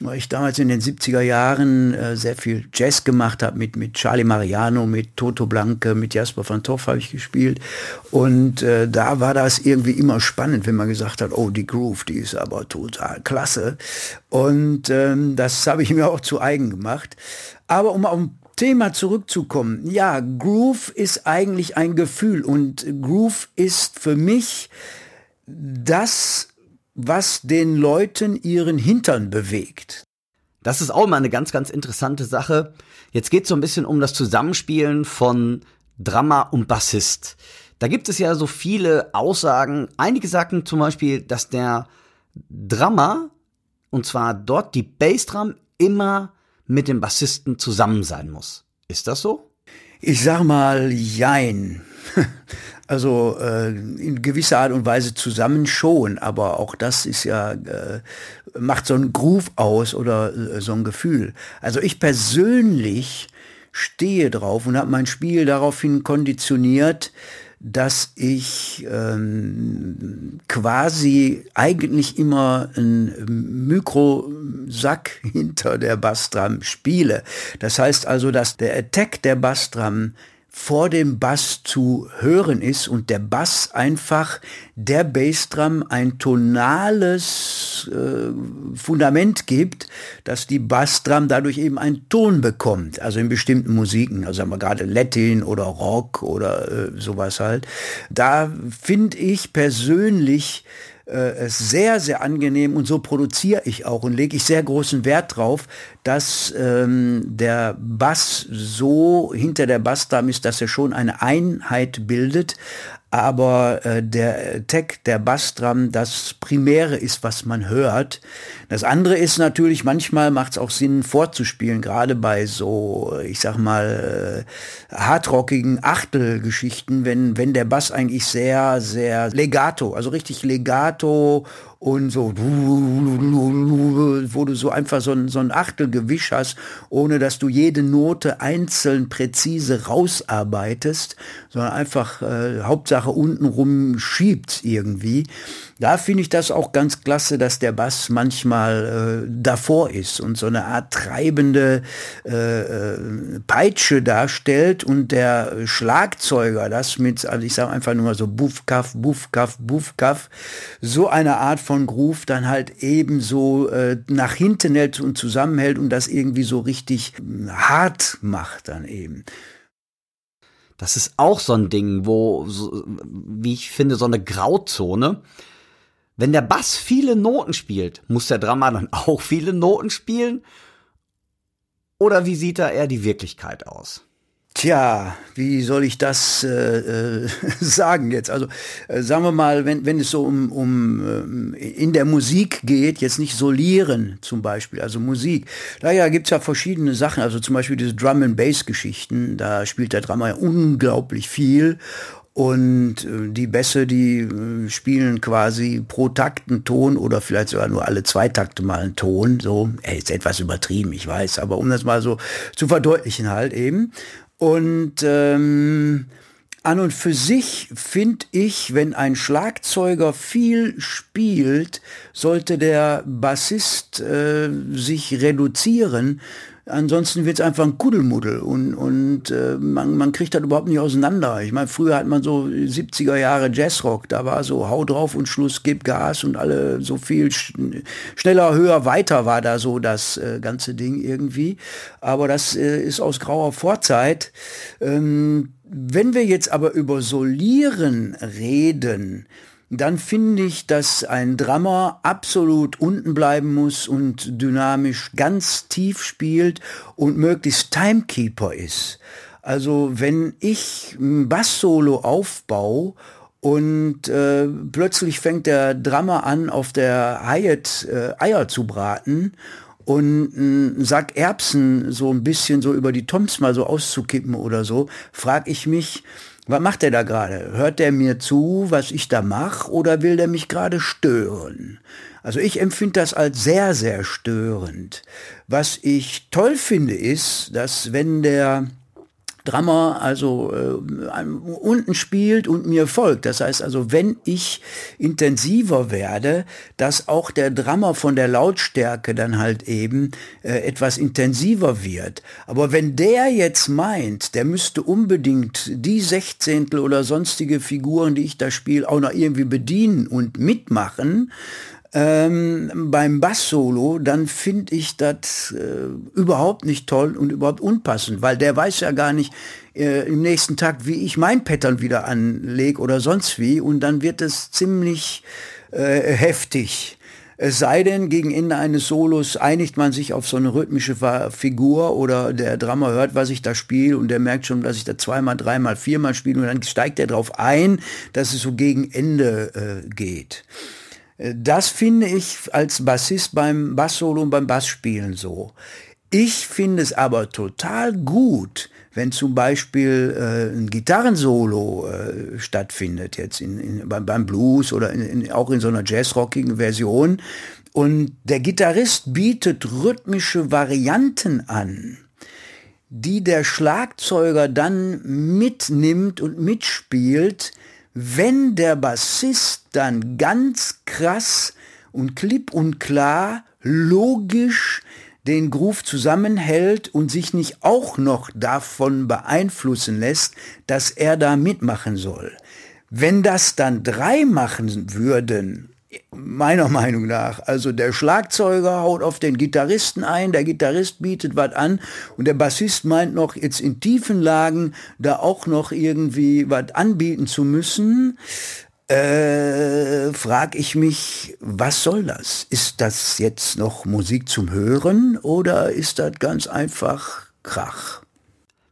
weil ich damals in den 70er Jahren äh, sehr viel Jazz gemacht habe, mit, mit Charlie Mariano, mit Toto Blanke, mit Jasper van Toff habe ich gespielt. Und äh, da war das irgendwie immer spannend, wenn man gesagt hat, oh, die Groove, die ist aber total klasse. Und ähm, das habe ich mir auch zu eigen gemacht. Aber um auf ein Thema zurückzukommen, ja, Groove ist eigentlich ein Gefühl und Groove ist für mich das, was den Leuten ihren Hintern bewegt. Das ist auch mal eine ganz, ganz interessante Sache. Jetzt geht es so ein bisschen um das Zusammenspielen von Drama und Bassist. Da gibt es ja so viele Aussagen. Einige sagten zum Beispiel, dass der Drummer, und zwar dort die Bassdrum, immer mit dem Bassisten zusammen sein muss. Ist das so? Ich sag mal, jein. Also äh, in gewisser Art und Weise zusammen schon, aber auch das ist ja, äh, macht so ein Groove aus oder äh, so ein Gefühl. Also ich persönlich stehe drauf und habe mein Spiel daraufhin konditioniert, dass ich ähm, quasi eigentlich immer einen Mikrosack hinter der Bassdrum spiele. Das heißt also, dass der Attack der Bassdrum vor dem Bass zu hören ist und der Bass einfach der Bassdrum ein tonales äh, Fundament gibt, dass die Bassdrum dadurch eben einen Ton bekommt, also in bestimmten Musiken, also sagen wir gerade Latin oder Rock oder äh, sowas halt. Da finde ich persönlich äh, sehr, sehr angenehm und so produziere ich auch und lege ich sehr großen Wert drauf, dass ähm, der Bass so hinter der Bassdrum ist, dass er schon eine Einheit bildet, aber äh, der Tech, der Bassdrum, das Primäre ist, was man hört. Das andere ist natürlich, manchmal macht es auch Sinn vorzuspielen, gerade bei so, ich sag mal, äh, hardrockigen Achtelgeschichten, wenn, wenn der Bass eigentlich sehr, sehr legato, also richtig legato und so, wo du so einfach so ein, so ein Achtelgewisch hast, ohne dass du jede Note einzeln präzise rausarbeitest, sondern einfach äh, Hauptsache untenrum schiebt irgendwie. Da finde ich das auch ganz klasse, dass der Bass manchmal äh, davor ist und so eine Art treibende äh, äh, Peitsche darstellt und der Schlagzeuger das mit, also ich sage einfach nur so Buff, Kaff, Buff, Kaff, Buff, Kaff, so eine Art von Groove dann halt ebenso äh, nach hinten hält und zusammenhält und das irgendwie so richtig hart macht dann eben. Das ist auch so ein Ding, wo, so, wie ich finde, so eine Grauzone. Wenn der Bass viele Noten spielt, muss der Drummer dann auch viele Noten spielen? Oder wie sieht da eher die Wirklichkeit aus? Tja, wie soll ich das äh, äh, sagen jetzt? Also äh, sagen wir mal, wenn, wenn es so um, um äh, in der Musik geht, jetzt nicht solieren zum Beispiel, also Musik. Daher gibt's ja verschiedene Sachen, also zum Beispiel diese Drum and Bass Geschichten, da spielt der Drummer ja unglaublich viel und äh, die Bässe, die äh, spielen quasi pro Takt einen Ton oder vielleicht sogar nur alle zwei Takte mal einen Ton. So, ey, ist etwas übertrieben, ich weiß, aber um das mal so zu verdeutlichen halt eben. Und ähm, an und für sich finde ich, wenn ein Schlagzeuger viel spielt, sollte der Bassist äh, sich reduzieren, Ansonsten wird es einfach ein Kuddelmuddel und, und äh, man, man kriegt das überhaupt nicht auseinander. Ich meine, früher hat man so 70er Jahre Jazzrock, da war so hau drauf und Schluss, gib Gas und alle so viel sch schneller, höher, weiter war da so das äh, ganze Ding irgendwie. Aber das äh, ist aus grauer Vorzeit. Ähm, wenn wir jetzt aber über Solieren reden, dann finde ich, dass ein Drummer absolut unten bleiben muss und dynamisch ganz tief spielt und möglichst Timekeeper ist. Also wenn ich ein Bass-Solo aufbaue und äh, plötzlich fängt der Drummer an, auf der Hyatt äh, Eier zu braten und einen Sack Erbsen so ein bisschen so über die Toms mal so auszukippen oder so, frag ich mich, was macht er da gerade? Hört er mir zu, was ich da mache, oder will der mich gerade stören? Also ich empfinde das als sehr, sehr störend. Was ich toll finde, ist, dass wenn der Drummer also äh, unten spielt und mir folgt. Das heißt also, wenn ich intensiver werde, dass auch der Drummer von der Lautstärke dann halt eben äh, etwas intensiver wird. Aber wenn der jetzt meint, der müsste unbedingt die Sechzehntel oder sonstige Figuren, die ich da spiele, auch noch irgendwie bedienen und mitmachen, ähm, beim Bass-Solo, dann finde ich das äh, überhaupt nicht toll und überhaupt unpassend, weil der weiß ja gar nicht äh, im nächsten Takt, wie ich mein Pattern wieder anlege oder sonst wie und dann wird es ziemlich äh, heftig. Es sei denn, gegen Ende eines Solos einigt man sich auf so eine rhythmische Figur oder der Drummer hört, was ich da spiele und der merkt schon, dass ich da zweimal, dreimal, viermal spiele und dann steigt er darauf ein, dass es so gegen Ende äh, geht. Das finde ich als Bassist beim Basssolo und beim Bassspielen so. Ich finde es aber total gut, wenn zum Beispiel äh, ein Gitarrensolo äh, stattfindet, jetzt in, in, beim, beim Blues oder in, auch in so einer jazzrockigen Version, und der Gitarrist bietet rhythmische Varianten an, die der Schlagzeuger dann mitnimmt und mitspielt, wenn der Bassist dann ganz krass und klipp und klar, logisch den Groove zusammenhält und sich nicht auch noch davon beeinflussen lässt, dass er da mitmachen soll. Wenn das dann drei machen würden, meiner Meinung nach, also der Schlagzeuger haut auf den Gitarristen ein, der Gitarrist bietet was an und der Bassist meint noch jetzt in tiefen Lagen da auch noch irgendwie was anbieten zu müssen, äh, frage ich mich, was soll das? Ist das jetzt noch Musik zum Hören oder ist das ganz einfach Krach?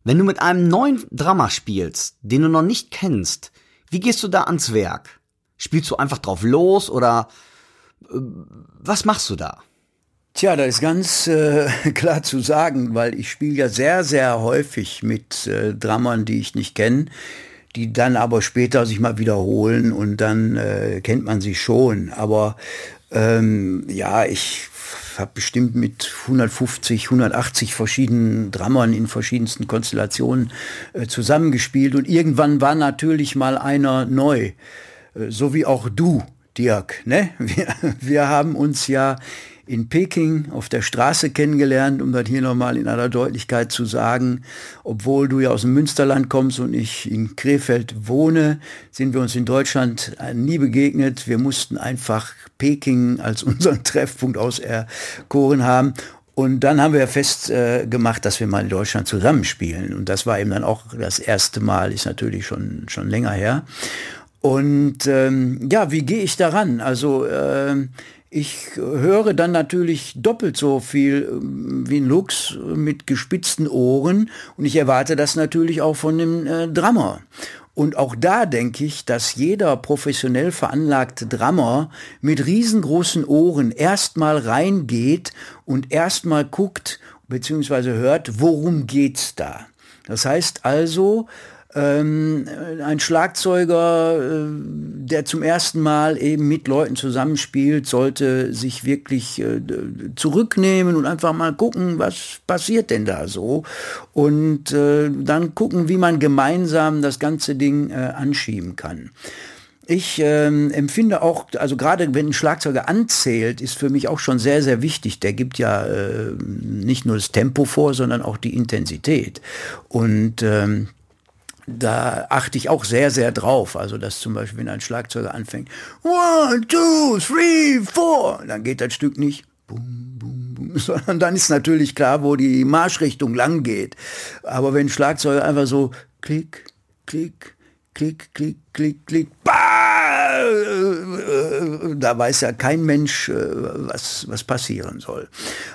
Wenn du mit einem neuen Drama spielst, den du noch nicht kennst, wie gehst du da ans Werk? Spielst du einfach drauf los oder äh, was machst du da? Tja, das ist ganz äh, klar zu sagen, weil ich spiele ja sehr, sehr häufig mit äh, Drammern, die ich nicht kenne die dann aber später sich mal wiederholen und dann äh, kennt man sie schon. Aber ähm, ja, ich habe bestimmt mit 150, 180 verschiedenen Drammern in verschiedensten Konstellationen äh, zusammengespielt und irgendwann war natürlich mal einer neu, so wie auch du. Dirk, ne? Wir, wir haben uns ja in Peking auf der Straße kennengelernt, um das hier nochmal in aller Deutlichkeit zu sagen. Obwohl du ja aus dem Münsterland kommst und ich in Krefeld wohne, sind wir uns in Deutschland nie begegnet. Wir mussten einfach Peking als unseren Treffpunkt auserkoren haben. Und dann haben wir festgemacht, äh, dass wir mal in Deutschland zusammenspielen. Und das war eben dann auch das erste Mal, ist natürlich schon, schon länger her. Und ähm, ja, wie gehe ich daran? Also äh, ich höre dann natürlich doppelt so viel ähm, wie ein Lux mit gespitzten Ohren und ich erwarte das natürlich auch von dem äh, Drummer. Und auch da denke ich, dass jeder professionell veranlagte Drummer mit riesengroßen Ohren erstmal reingeht und erstmal guckt bzw. hört, worum geht's da. Das heißt also, ähm, ein Schlagzeuger, äh, der zum ersten Mal eben mit Leuten zusammenspielt, sollte sich wirklich äh, zurücknehmen und einfach mal gucken, was passiert denn da so. Und äh, dann gucken, wie man gemeinsam das ganze Ding äh, anschieben kann. Ich ähm, empfinde auch, also gerade wenn ein Schlagzeuger anzählt, ist für mich auch schon sehr, sehr wichtig. Der gibt ja äh, nicht nur das Tempo vor, sondern auch die Intensität. Und ähm, da achte ich auch sehr, sehr drauf. Also, dass zum Beispiel, wenn ein Schlagzeuger anfängt, one, two, three, four, dann geht das Stück nicht, boom, boom, boom, sondern dann ist natürlich klar, wo die Marschrichtung lang geht. Aber wenn Schlagzeuger einfach so klick, klick, klick, klick, klick, klick, bah! da weiß ja kein Mensch, äh, was, was passieren soll.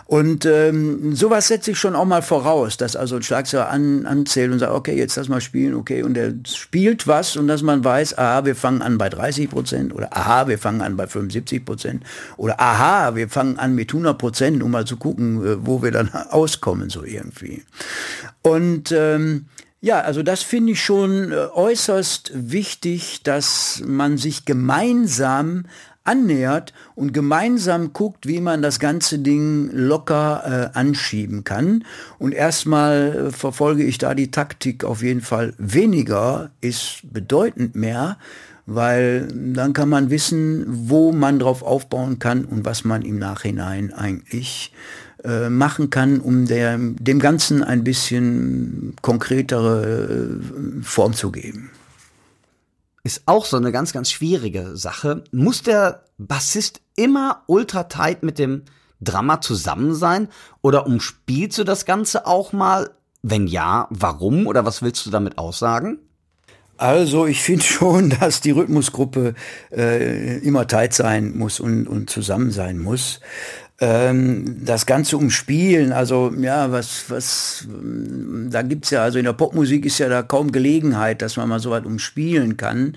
Und ähm, sowas setze ich schon auch mal voraus, dass also ein Schlagzeuger an, anzählt und sagt, okay, jetzt lass mal spielen, okay, und er spielt was und dass man weiß, aha, wir fangen an bei 30 Prozent oder aha, wir fangen an bei 75 Prozent oder aha, wir fangen an mit 100 Prozent, um mal zu gucken, äh, wo wir dann auskommen, so irgendwie. Und ähm, ja, also das finde ich schon äh, äußerst wichtig, dass man sich gemeinsam annähert und gemeinsam guckt, wie man das ganze Ding locker äh, anschieben kann. Und erstmal äh, verfolge ich da die Taktik auf jeden Fall weniger ist bedeutend mehr, weil dann kann man wissen, wo man drauf aufbauen kann und was man im Nachhinein eigentlich äh, machen kann, um der, dem Ganzen ein bisschen konkretere äh, Form zu geben. ist auch so eine ganz, ganz schwierige Sache. Muss der Bassist immer ultra tight mit dem Drama zusammen sein? Oder umspielst du das Ganze auch mal? Wenn ja, warum? Oder was willst du damit aussagen? Also ich finde schon, dass die Rhythmusgruppe äh, immer tight sein muss und, und zusammen sein muss. Ähm, das Ganze umspielen, also ja, was, was, da gibt's ja, also in der Popmusik ist ja da kaum Gelegenheit, dass man mal so was umspielen kann.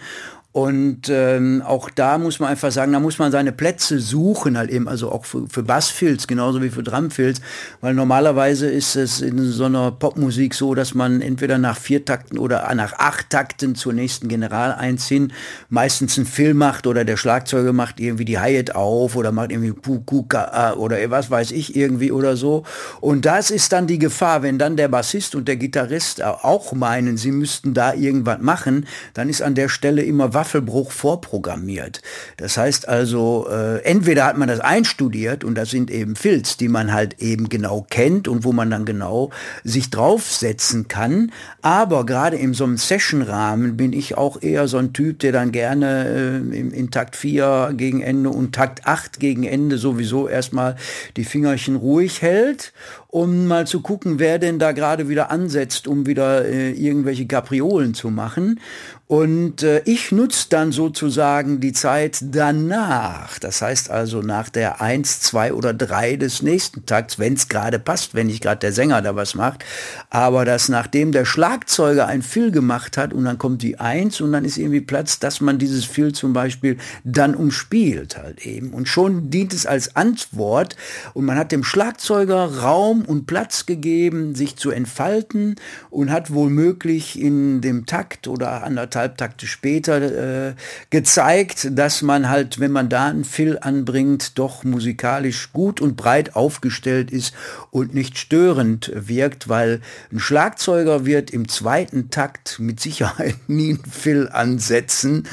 Und ähm, auch da muss man einfach sagen, da muss man seine Plätze suchen, halt eben, also auch für, für Bassfilz, genauso wie für Drumfilz, weil normalerweise ist es in so einer Popmusik so, dass man entweder nach vier Takten oder nach acht Takten zur nächsten General eins hin meistens einen Film macht oder der Schlagzeuger macht irgendwie die Hi-Hat auf oder macht irgendwie Pukuka oder was weiß ich irgendwie oder so. Und das ist dann die Gefahr, wenn dann der Bassist und der Gitarrist auch meinen, sie müssten da irgendwas machen, dann ist an der Stelle immer Waffe Staffelbruch vorprogrammiert. Das heißt also, äh, entweder hat man das einstudiert und das sind eben Filz, die man halt eben genau kennt und wo man dann genau sich draufsetzen kann. Aber gerade in so einem Session-Rahmen bin ich auch eher so ein Typ, der dann gerne äh, in, in Takt 4 gegen Ende und Takt 8 gegen Ende sowieso erstmal die Fingerchen ruhig hält um mal zu gucken, wer denn da gerade wieder ansetzt, um wieder äh, irgendwelche Kapriolen zu machen. Und äh, ich nutze dann sozusagen die Zeit danach. Das heißt also nach der eins, zwei oder drei des nächsten Takts, wenn es gerade passt, wenn nicht gerade der Sänger da was macht. Aber dass nachdem der Schlagzeuger ein Fill gemacht hat und dann kommt die eins und dann ist irgendwie Platz, dass man dieses Fill zum Beispiel dann umspielt halt eben. Und schon dient es als Antwort und man hat dem Schlagzeuger Raum und Platz gegeben, sich zu entfalten und hat womöglich in dem Takt oder anderthalb Halbtakte später äh, gezeigt, dass man halt, wenn man da einen Fill anbringt, doch musikalisch gut und breit aufgestellt ist und nicht störend wirkt, weil ein Schlagzeuger wird im zweiten Takt mit Sicherheit nie einen Fill ansetzen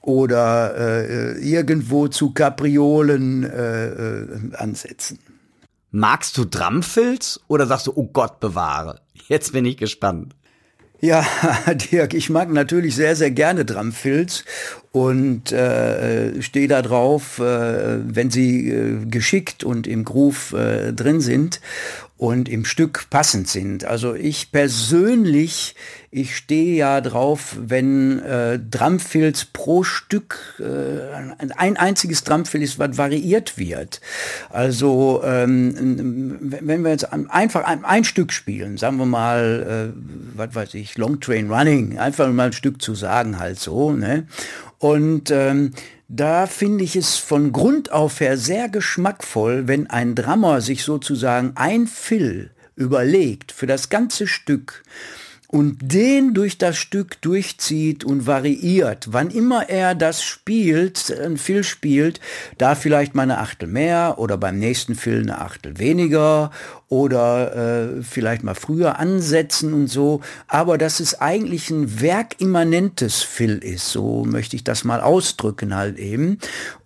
oder äh, irgendwo zu Kapriolen äh, äh, ansetzen. Magst du Drumfills oder sagst du, oh Gott bewahre? Jetzt bin ich gespannt. Ja, Dirk, ich mag natürlich sehr, sehr gerne Drumfilz und äh, stehe da drauf, äh, wenn sie äh, geschickt und im Groove äh, drin sind und im Stück passend sind. Also ich persönlich, ich stehe ja drauf, wenn äh, Drumfills pro Stück äh, ein einziges Drumfill ist, was variiert wird. Also ähm, wenn wir jetzt einfach ein, ein Stück spielen, sagen wir mal, äh, was weiß ich, Long Train Running, einfach mal ein Stück zu sagen halt so, ne? Und ähm, da finde ich es von Grund auf her sehr geschmackvoll, wenn ein Drummer sich sozusagen ein Fill überlegt für das ganze Stück und den durch das Stück durchzieht und variiert. Wann immer er das spielt, ein Fill spielt, da vielleicht mal eine Achtel mehr oder beim nächsten Fill eine Achtel weniger oder äh, vielleicht mal früher ansetzen und so, aber dass es eigentlich ein werkimmanentes Fill ist, so möchte ich das mal ausdrücken halt eben.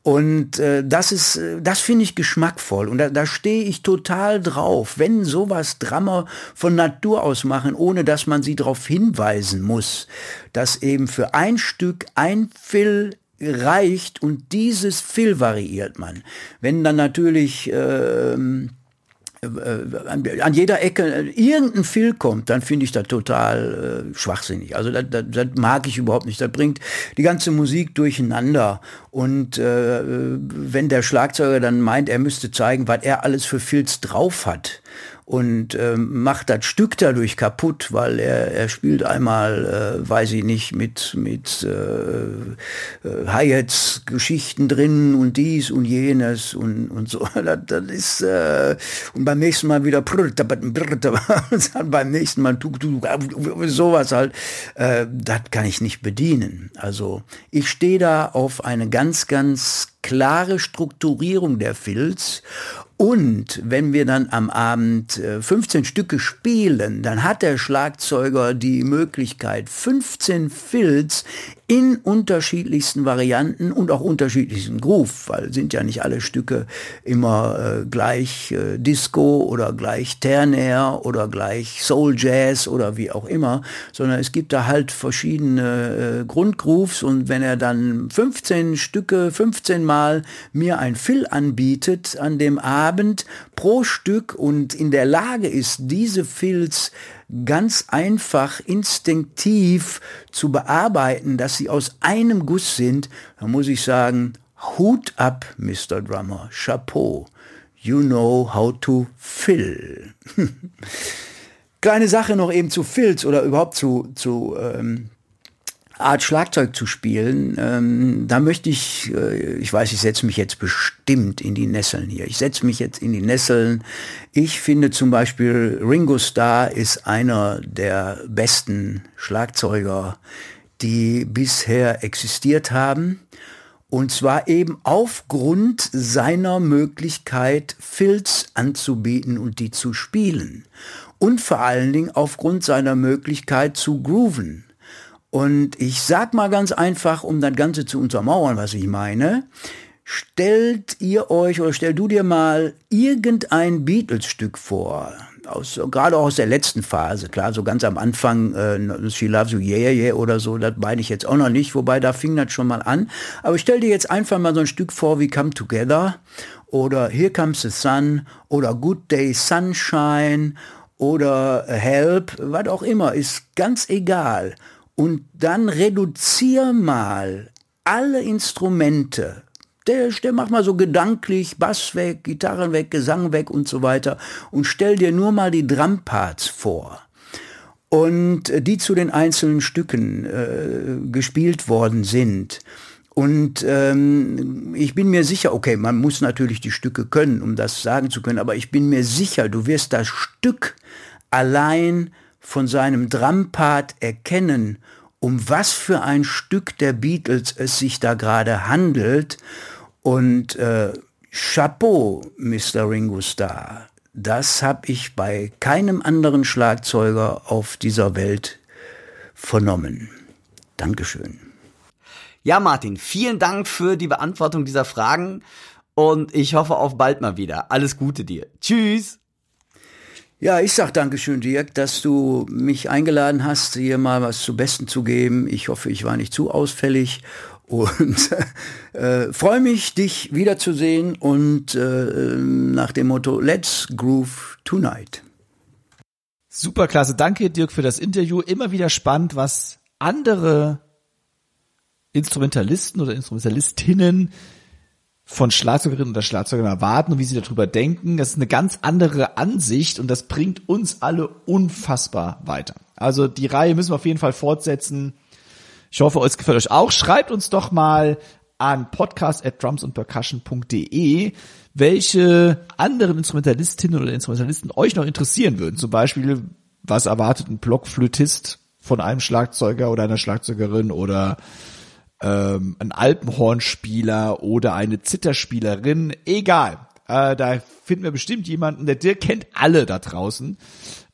Und äh, das ist, das finde ich geschmackvoll und da, da stehe ich total drauf, wenn sowas Drummer von Natur aus machen, ohne dass man sie darauf hinweisen muss, dass eben für ein Stück ein Fill reicht und dieses Fill variiert man. Wenn dann natürlich äh, äh, an jeder Ecke äh, irgendein Phil kommt, dann finde ich das total äh, schwachsinnig. Also das, das, das mag ich überhaupt nicht. Das bringt die ganze Musik durcheinander. Und äh, wenn der Schlagzeuger dann meint, er müsste zeigen, was er alles für Filz drauf hat, und äh, macht das Stück dadurch kaputt, weil er, er spielt einmal, äh, weiß ich nicht, mit, mit äh, äh, Hi-Hats Geschichten drin und dies und jenes und, und so. Das, das ist, äh, und beim nächsten Mal wieder und dann beim nächsten Mal sowas halt, äh, das kann ich nicht bedienen. Also ich stehe da auf eine ganz, ganz klare Strukturierung der Filz und wenn wir dann am Abend 15 äh, Stücke spielen, dann hat der Schlagzeuger die Möglichkeit, 15 Filz in unterschiedlichsten Varianten und auch unterschiedlichsten Groove, weil sind ja nicht alle Stücke immer äh, gleich äh, Disco oder gleich Ternair oder gleich Soul Jazz oder wie auch immer, sondern es gibt da halt verschiedene äh, Grundgrooves. Und wenn er dann 15 Stücke, 15 Mal mir ein Fill anbietet an dem Abend pro Stück und in der Lage ist, diese Fills ganz einfach instinktiv zu bearbeiten, dass sie aus einem Guss sind, dann muss ich sagen, Hut ab, Mr. Drummer, Chapeau. You know how to fill. Kleine Sache noch eben zu Filz oder überhaupt zu, zu ähm, Art Schlagzeug zu spielen, ähm, da möchte ich, äh, ich weiß, ich setze mich jetzt bestimmt in die Nesseln hier. Ich setze mich jetzt in die Nesseln. Ich finde zum Beispiel Ringo Starr ist einer der besten Schlagzeuger, die bisher existiert haben. Und zwar eben aufgrund seiner Möglichkeit, Filz anzubieten und die zu spielen. Und vor allen Dingen aufgrund seiner Möglichkeit zu grooven. Und ich sag mal ganz einfach, um das Ganze zu untermauern, was ich meine, stellt ihr euch oder stell du dir mal irgendein Beatles-Stück vor. Aus, gerade auch aus der letzten Phase, klar, so ganz am Anfang, äh, She Loves You Yeah Yeah oder so, das meine ich jetzt auch noch nicht, wobei da fing das schon mal an. Aber stell dir jetzt einfach mal so ein Stück vor wie Come Together oder Here Comes the Sun oder Good Day Sunshine oder Help, was auch immer, ist ganz egal und dann reduzier mal alle Instrumente. Der, der mach mal so gedanklich Bass weg, Gitarren weg, Gesang weg und so weiter und stell dir nur mal die Drumparts vor und äh, die zu den einzelnen Stücken äh, gespielt worden sind. Und ähm, ich bin mir sicher, okay, man muss natürlich die Stücke können, um das sagen zu können, aber ich bin mir sicher, du wirst das Stück allein von seinem Drumpart erkennen, um was für ein Stück der Beatles es sich da gerade handelt. Und äh, Chapeau, Mr. Ringo Starr, das habe ich bei keinem anderen Schlagzeuger auf dieser Welt vernommen. Dankeschön. Ja, Martin, vielen Dank für die Beantwortung dieser Fragen und ich hoffe auf bald mal wieder. Alles Gute dir. Tschüss. Ja, ich sag Dankeschön, Dirk, dass du mich eingeladen hast, hier mal was zu Besten zu geben. Ich hoffe, ich war nicht zu ausfällig und äh, freue mich, dich wiederzusehen und äh, nach dem Motto Let's Groove Tonight. Super klasse, danke Dirk für das Interview. Immer wieder spannend, was andere Instrumentalisten oder Instrumentalistinnen von Schlagzeugerinnen oder Schlagzeugern erwarten und wie sie darüber denken. Das ist eine ganz andere Ansicht und das bringt uns alle unfassbar weiter. Also die Reihe müssen wir auf jeden Fall fortsetzen. Ich hoffe, es gefällt euch auch. Schreibt uns doch mal an podcast at drumsandpercussion.de, welche anderen Instrumentalistinnen oder Instrumentalisten euch noch interessieren würden. Zum Beispiel, was erwartet ein Blockflötist von einem Schlagzeuger oder einer Schlagzeugerin oder ähm, ein Alpenhornspieler oder eine Zitterspielerin, egal. Äh, da finden wir bestimmt jemanden, der, der kennt alle da draußen.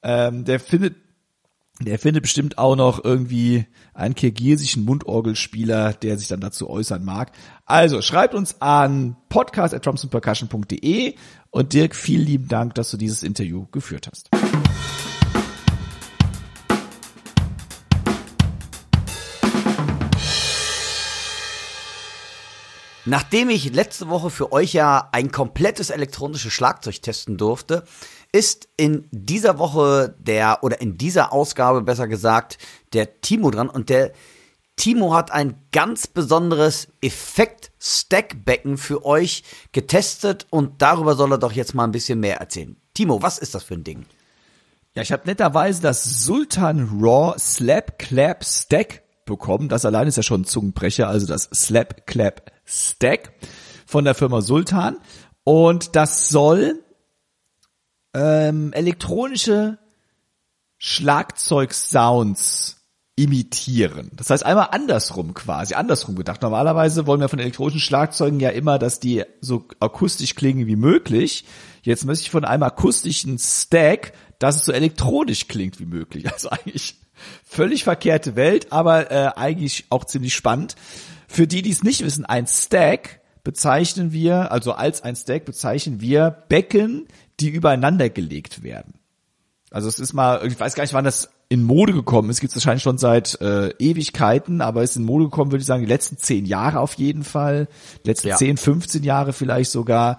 Ähm, der findet der findet bestimmt auch noch irgendwie einen kirgisischen Mundorgelspieler, der sich dann dazu äußern mag. Also schreibt uns an podcast at und Dirk, vielen lieben Dank, dass du dieses Interview geführt hast. Nachdem ich letzte Woche für euch ja ein komplettes elektronisches Schlagzeug testen durfte, ist in dieser Woche der, oder in dieser Ausgabe besser gesagt, der Timo dran und der Timo hat ein ganz besonderes Effekt-Stack-Becken für euch getestet und darüber soll er doch jetzt mal ein bisschen mehr erzählen. Timo, was ist das für ein Ding? Ja, ich habe netterweise das Sultan Raw Slap Clap Stack bekommen. Das allein ist ja schon ein Zungenbrecher, also das Slap Clap Stack von der Firma Sultan. Und das soll ähm, elektronische Schlagzeugsounds imitieren. Das heißt einmal andersrum quasi, andersrum gedacht. Normalerweise wollen wir von elektronischen Schlagzeugen ja immer, dass die so akustisch klingen wie möglich. Jetzt möchte ich von einem akustischen Stack dass es so elektronisch klingt wie möglich. Also eigentlich völlig verkehrte Welt, aber äh, eigentlich auch ziemlich spannend. Für die, die es nicht wissen, ein Stack bezeichnen wir, also als ein Stack bezeichnen wir Becken, die übereinander gelegt werden. Also es ist mal, ich weiß gar nicht, wann das in Mode gekommen ist, gibt es wahrscheinlich schon seit äh, Ewigkeiten, aber ist in Mode gekommen, würde ich sagen, die letzten zehn Jahre auf jeden Fall, die letzten Ja. zehn, 15 Jahre vielleicht sogar.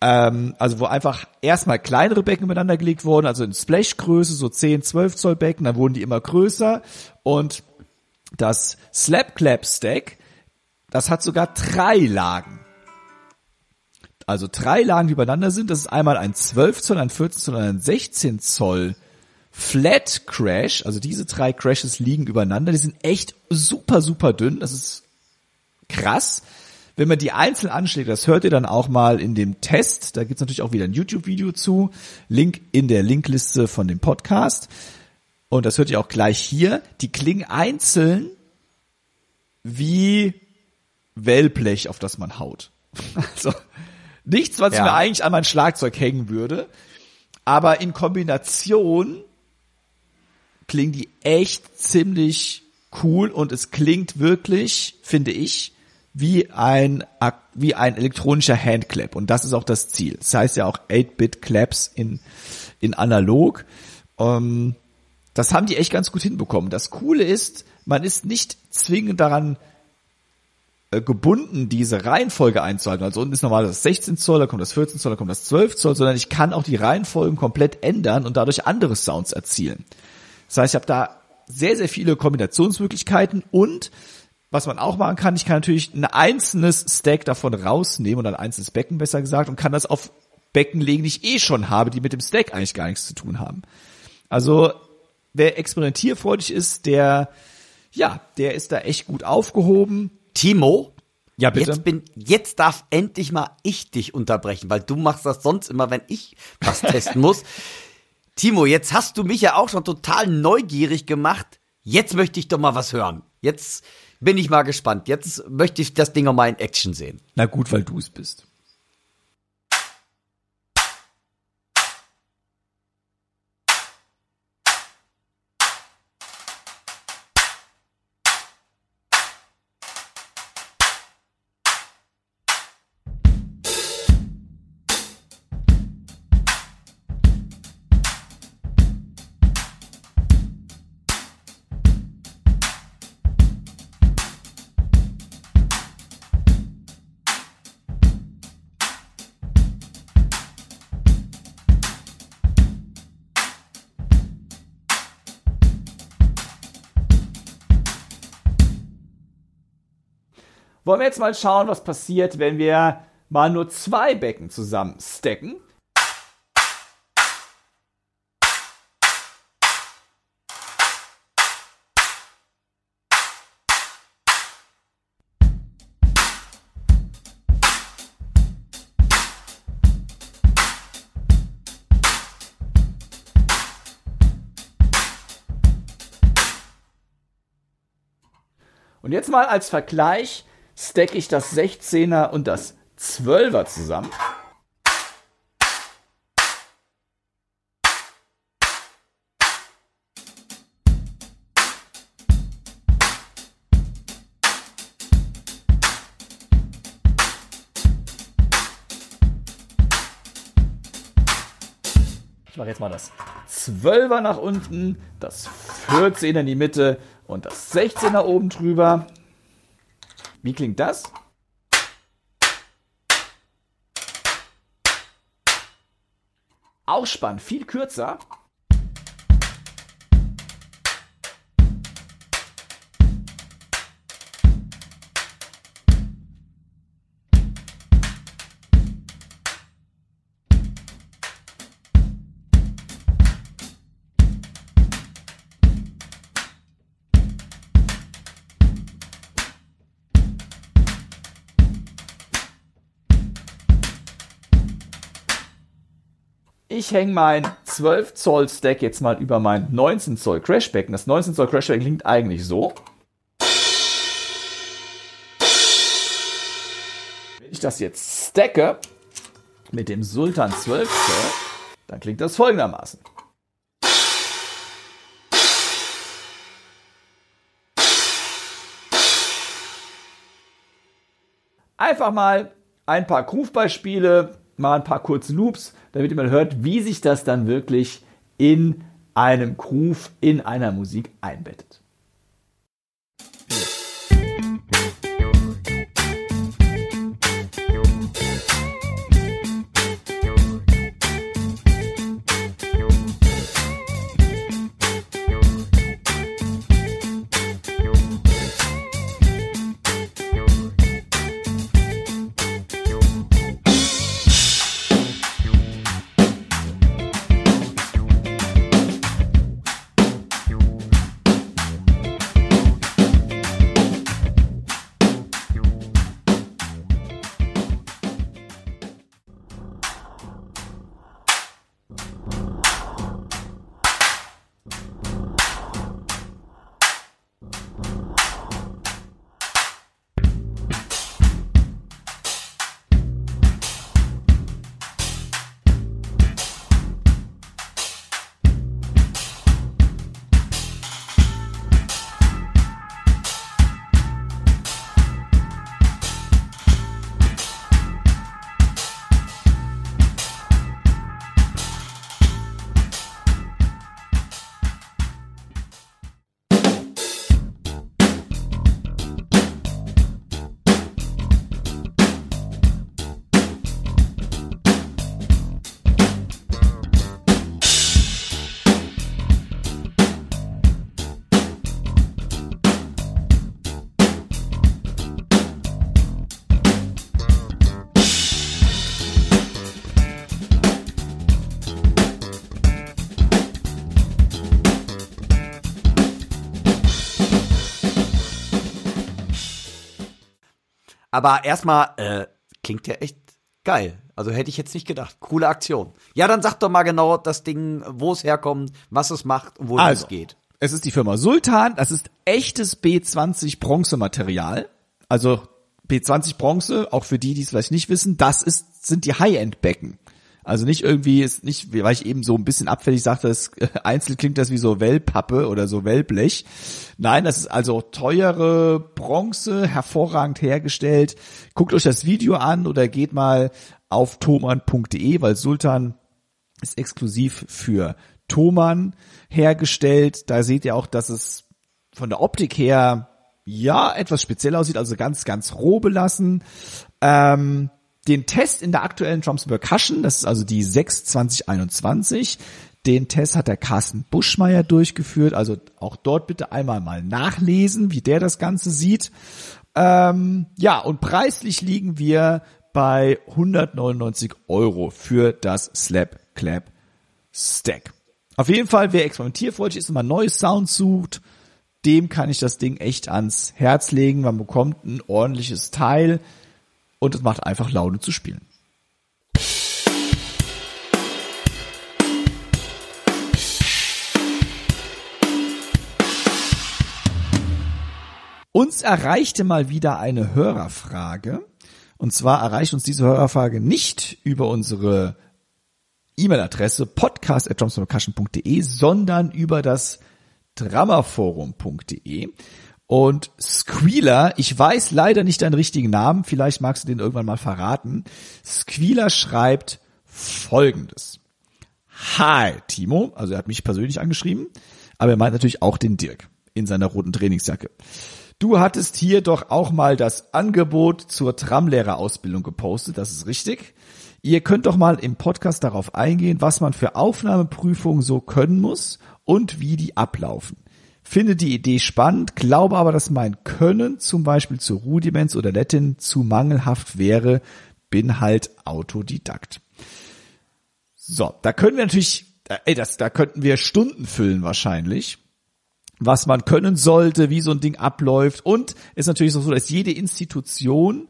Ähm, also wo einfach erstmal kleinere Becken miteinander gelegt wurden, also in Splashgröße, so 10, 12 Zoll Becken, dann wurden die immer größer und das Slap Clap Stack, das hat sogar drei Lagen. Also drei Lagen, die übereinander sind. Das ist einmal ein 12 Zoll, ein 14 Zoll und ein 16 Zoll Flat Crash. Also diese drei Crashes liegen übereinander. Die sind echt super, super dünn. Das ist krass. Wenn man die einzeln anschlägt, das hört ihr dann auch mal in dem Test. Da gibt's natürlich auch wieder ein YouTube-Video zu. Link in der Linkliste von dem Podcast. Und das hört ihr auch gleich hier. Die klingen einzeln wie Wellblech, auf das man haut. Also nichts, was Ja. mir eigentlich an mein Schlagzeug hängen würde. Aber in Kombination klingen die echt ziemlich cool und es klingt wirklich, finde ich, wie ein, wie ein elektronischer Handclap. Und das ist auch das Ziel. Das heißt ja auch 8-Bit-Claps in, in analog. Ähm, das haben die echt ganz gut hinbekommen. Das Coole ist, man ist nicht zwingend daran gebunden, diese Reihenfolge einzuhalten. Also unten ist normal das 16 Zoll, da kommt das 14 Zoll, da kommt das 12 Zoll, sondern ich kann auch die Reihenfolgen komplett ändern und dadurch andere Sounds erzielen. Das heißt, ich habe da sehr, sehr viele Kombinationsmöglichkeiten und was man auch machen kann, ich kann natürlich ein einzelnes Stack davon rausnehmen oder ein einzelnes Becken besser gesagt und kann das auf Becken legen, die ich eh schon habe, die mit dem Stack eigentlich gar nichts zu tun haben. Also wer experimentierfreudig ist, der ja, der ist da echt gut aufgehoben. Timo, Ja, bitte. Jetzt bin, jetzt darf endlich mal ich dich unterbrechen, weil du machst das sonst immer, wenn ich was testen muss. Timo, jetzt hast du mich ja auch schon total neugierig gemacht. Jetzt möchte ich doch mal was hören. Jetzt bin ich mal gespannt. Jetzt möchte ich das Ding auch mal in Action sehen. Na gut, weil du es bist. Wollen wir jetzt mal schauen, was passiert, wenn wir mal nur zwei Becken zusammen stacken? Und jetzt mal als Vergleich stacke ich das 16er und das 12er zusammen. Ich mache jetzt mal das 12er nach unten, das 14er in die Mitte und das 16er oben drüber. Wie klingt das? Auch spannend, viel kürzer. ich hänge mein 12 Zoll Stack jetzt mal über mein 19 Zoll Crashbecken. Das 19 Zoll Crashbecken klingt eigentlich so. Wenn ich das jetzt stacke mit dem Sultan 12 Zoll, dann klingt das folgendermaßen. Einfach mal ein paar Groove-Beispiele mal ein paar kurze Loops, damit man hört, wie sich das dann wirklich in einem Groove, in einer Musik einbettet. Aber erstmal, äh, klingt ja echt geil. Also hätte ich jetzt nicht gedacht. Coole Aktion. Ja, dann sag doch mal genau das Ding, wo es herkommt, was es macht und wo also, es geht. Es ist die Firma Sultan. Das ist echtes B20 Bronzematerial. Also B20 Bronze, auch für die, die es vielleicht nicht wissen, das ist, sind die High-End-Becken. Also nicht irgendwie, ist nicht, weil ich eben so ein bisschen abfällig sagte, das, äh, einzeln klingt das wie so Wellpappe oder so Wellblech. Nein, das ist also teure Bronze, hervorragend hergestellt. Guckt euch das Video an oder geht mal auf thoman.de, weil Sultan ist exklusiv für Thoman hergestellt. Da seht ihr auch, dass es von der Optik her ja etwas speziell aussieht, also ganz, ganz roh belassen. Ähm, den Test in der aktuellen Drums Percussion, das ist also die 6 2021, den Test hat der Carsten Buschmeier durchgeführt, also auch dort bitte einmal mal nachlesen, wie der das Ganze sieht. Ähm, ja, und preislich liegen wir bei 199 Euro für das Slap Clap Stack. Auf jeden Fall, wer experimentierfreudig ist und mal neues Sound sucht, dem kann ich das Ding echt ans Herz legen. Man bekommt ein ordentliches Teil und es macht einfach Laune zu spielen. Uns erreichte mal wieder eine Hörerfrage. Und zwar erreicht uns diese Hörerfrage nicht über unsere E-Mail-Adresse podcast.drumspercussion.de, sondern über das drummerforum.de. Und Squealer, ich weiß leider nicht deinen richtigen Namen, vielleicht magst du den irgendwann mal verraten. Squealer schreibt folgendes. Hi, Timo, also er hat mich persönlich angeschrieben, aber er meint natürlich auch den Dirk in seiner roten Trainingsjacke. Du hattest hier doch auch mal das Angebot zur Tramlehrerausbildung gepostet, das ist richtig. Ihr könnt doch mal im Podcast darauf eingehen, was man für Aufnahmeprüfungen so können muss und wie die ablaufen finde die Idee spannend, glaube aber, dass mein Können zum Beispiel zu Rudiments oder Latin zu mangelhaft wäre, bin halt Autodidakt. So, da können wir natürlich, ey, das, da könnten wir Stunden füllen wahrscheinlich was man können sollte, wie so ein Ding abläuft. Und ist natürlich so, dass jede Institution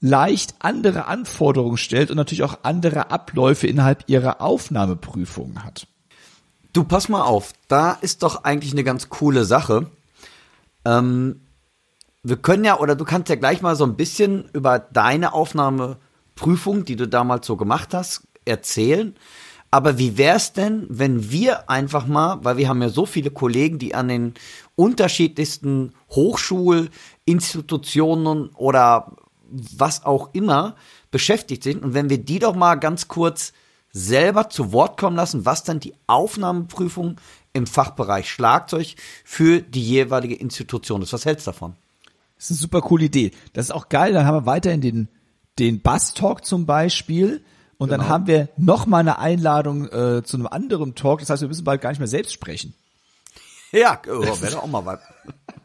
leicht andere Anforderungen stellt und natürlich auch andere Abläufe innerhalb ihrer Aufnahmeprüfungen hat. Du, pass mal auf, da ist doch eigentlich eine ganz coole Sache. Ähm, wir können ja, oder du kannst ja gleich mal so ein bisschen über deine Aufnahmeprüfung, die du damals so gemacht hast, erzählen. Aber wie wär's denn, wenn wir einfach mal, weil wir haben ja so viele Kollegen, die an den unterschiedlichsten Hochschulinstitutionen oder was auch immer beschäftigt sind. Und wenn wir die doch mal ganz kurz selber zu Wort kommen lassen, was dann die Aufnahmeprüfung im Fachbereich Schlagzeug für die jeweilige Institution ist. Was hältst du davon? Das ist eine super coole Idee. Das ist auch geil. Dann haben wir weiterhin den, den Bass-Talk zum Beispiel. Und genau. dann haben wir noch mal eine Einladung äh, zu einem anderen Talk. Das heißt, wir müssen bald gar nicht mehr selbst sprechen. Ja, oh, wäre auch mal was.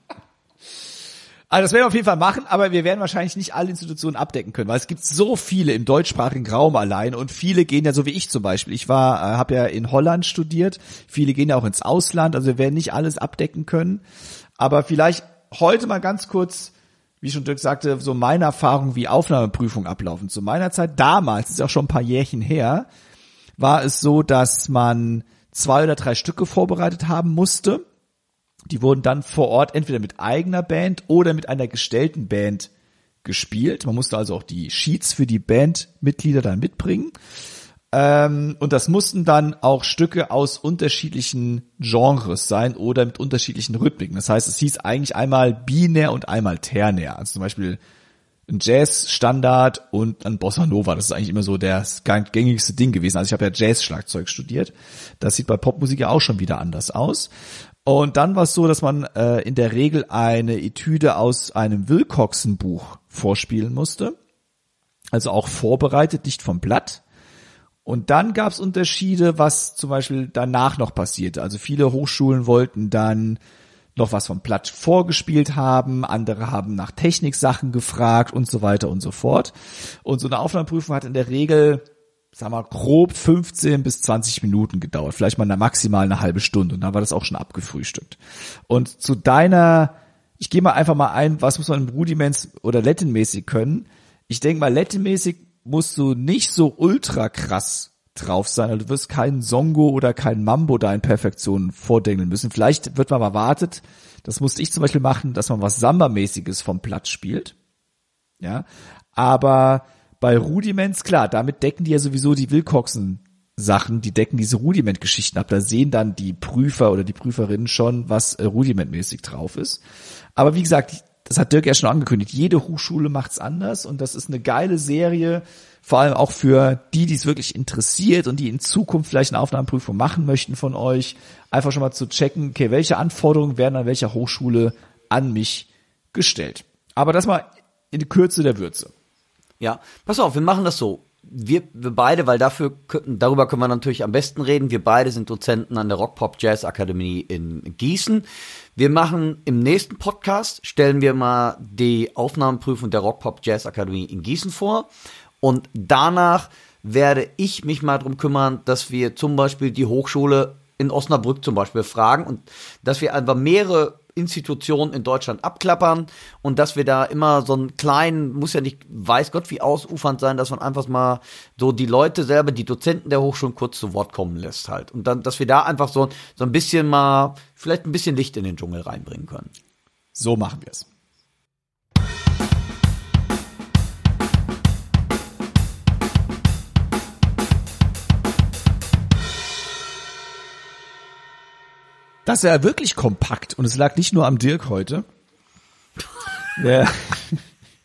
Also das werden wir auf jeden Fall machen, aber wir werden wahrscheinlich nicht alle Institutionen abdecken können, weil es gibt so viele im deutschsprachigen Raum allein und viele gehen ja so wie ich zum Beispiel. Ich war, äh, habe ja in Holland studiert, viele gehen ja auch ins Ausland, also wir werden nicht alles abdecken können. Aber vielleicht heute mal ganz kurz, wie schon Dirk sagte, so meine Erfahrung, wie Aufnahmeprüfungen ablaufen. Zu meiner Zeit damals, ist auch schon ein paar Jährchen her, war es so, dass man zwei oder drei Stücke vorbereitet haben musste die wurden dann vor Ort entweder mit eigener Band oder mit einer gestellten Band gespielt. Man musste also auch die Sheets für die Bandmitglieder dann mitbringen. Ähm, und das mussten dann auch Stücke aus unterschiedlichen Genres sein oder mit unterschiedlichen Rhythmiken. Das heißt, es hieß eigentlich einmal binär und einmal ternär. Also zum Beispiel ein Jazz-Standard und ein Bossa Nova. Das ist eigentlich immer so das gängigste Ding gewesen. Also ich habe ja Jazz-Schlagzeug studiert. Das sieht bei Popmusik ja auch schon wieder anders aus. Und dann war es so, dass man äh, in der Regel eine Etüde aus einem Wilcoxen-Buch vorspielen musste. Also auch vorbereitet, nicht vom Blatt. Und dann gab es Unterschiede, was zum Beispiel danach noch passierte. Also viele Hochschulen wollten dann noch was vom Blatt vorgespielt haben, andere haben nach Techniksachen gefragt und so weiter und so fort. Und so eine Aufnahmeprüfung hat in der Regel sag mal, grob 15 bis 20 Minuten gedauert. Vielleicht mal maximal eine halbe Stunde. Und dann war das auch schon abgefrühstückt. Und zu deiner, ich gehe mal einfach mal ein, was muss man im Rudiments oder Latin-mäßig können. Ich denke mal, Latin-mäßig musst du nicht so ultra krass drauf sein. Also du wirst keinen Songo oder keinen Mambo da in Perfektion vordenken müssen. Vielleicht wird man mal wartet, das musste ich zum Beispiel machen, dass man was Samba-mäßiges vom Platz spielt. Ja, aber bei Rudiments, klar, damit decken die ja sowieso die Wilcoxen Sachen, die decken diese Rudiment-Geschichten ab. Da sehen dann die Prüfer oder die Prüferinnen schon, was äh, rudimentmäßig drauf ist. Aber wie gesagt, das hat Dirk ja schon angekündigt, jede Hochschule macht's anders und das ist eine geile Serie, vor allem auch für die, die es wirklich interessiert und die in Zukunft vielleicht eine Aufnahmeprüfung machen möchten von euch, einfach schon mal zu checken, okay, welche Anforderungen werden an welcher Hochschule an mich gestellt. Aber das mal in Kürze der Würze. Ja, pass auf, wir machen das so. Wir, wir beide, weil dafür darüber können wir natürlich am besten reden. Wir beide sind Dozenten an der Rock Pop Jazz Akademie in Gießen. Wir machen im nächsten Podcast stellen wir mal die Aufnahmeprüfung der Rock Pop Jazz Akademie in Gießen vor und danach werde ich mich mal drum kümmern, dass wir zum Beispiel die Hochschule in Osnabrück zum Beispiel fragen und dass wir einfach mehrere Institutionen in Deutschland abklappern und dass wir da immer so einen kleinen, muss ja nicht, weiß Gott wie ausufernd sein, dass man einfach mal so die Leute selber, die Dozenten der Hochschulen kurz zu Wort kommen lässt halt. Und dann, dass wir da einfach so, so ein bisschen mal, vielleicht ein bisschen Licht in den Dschungel reinbringen können. So machen wir es. Das ist ja wirklich kompakt und es lag nicht nur am Dirk heute. Ja.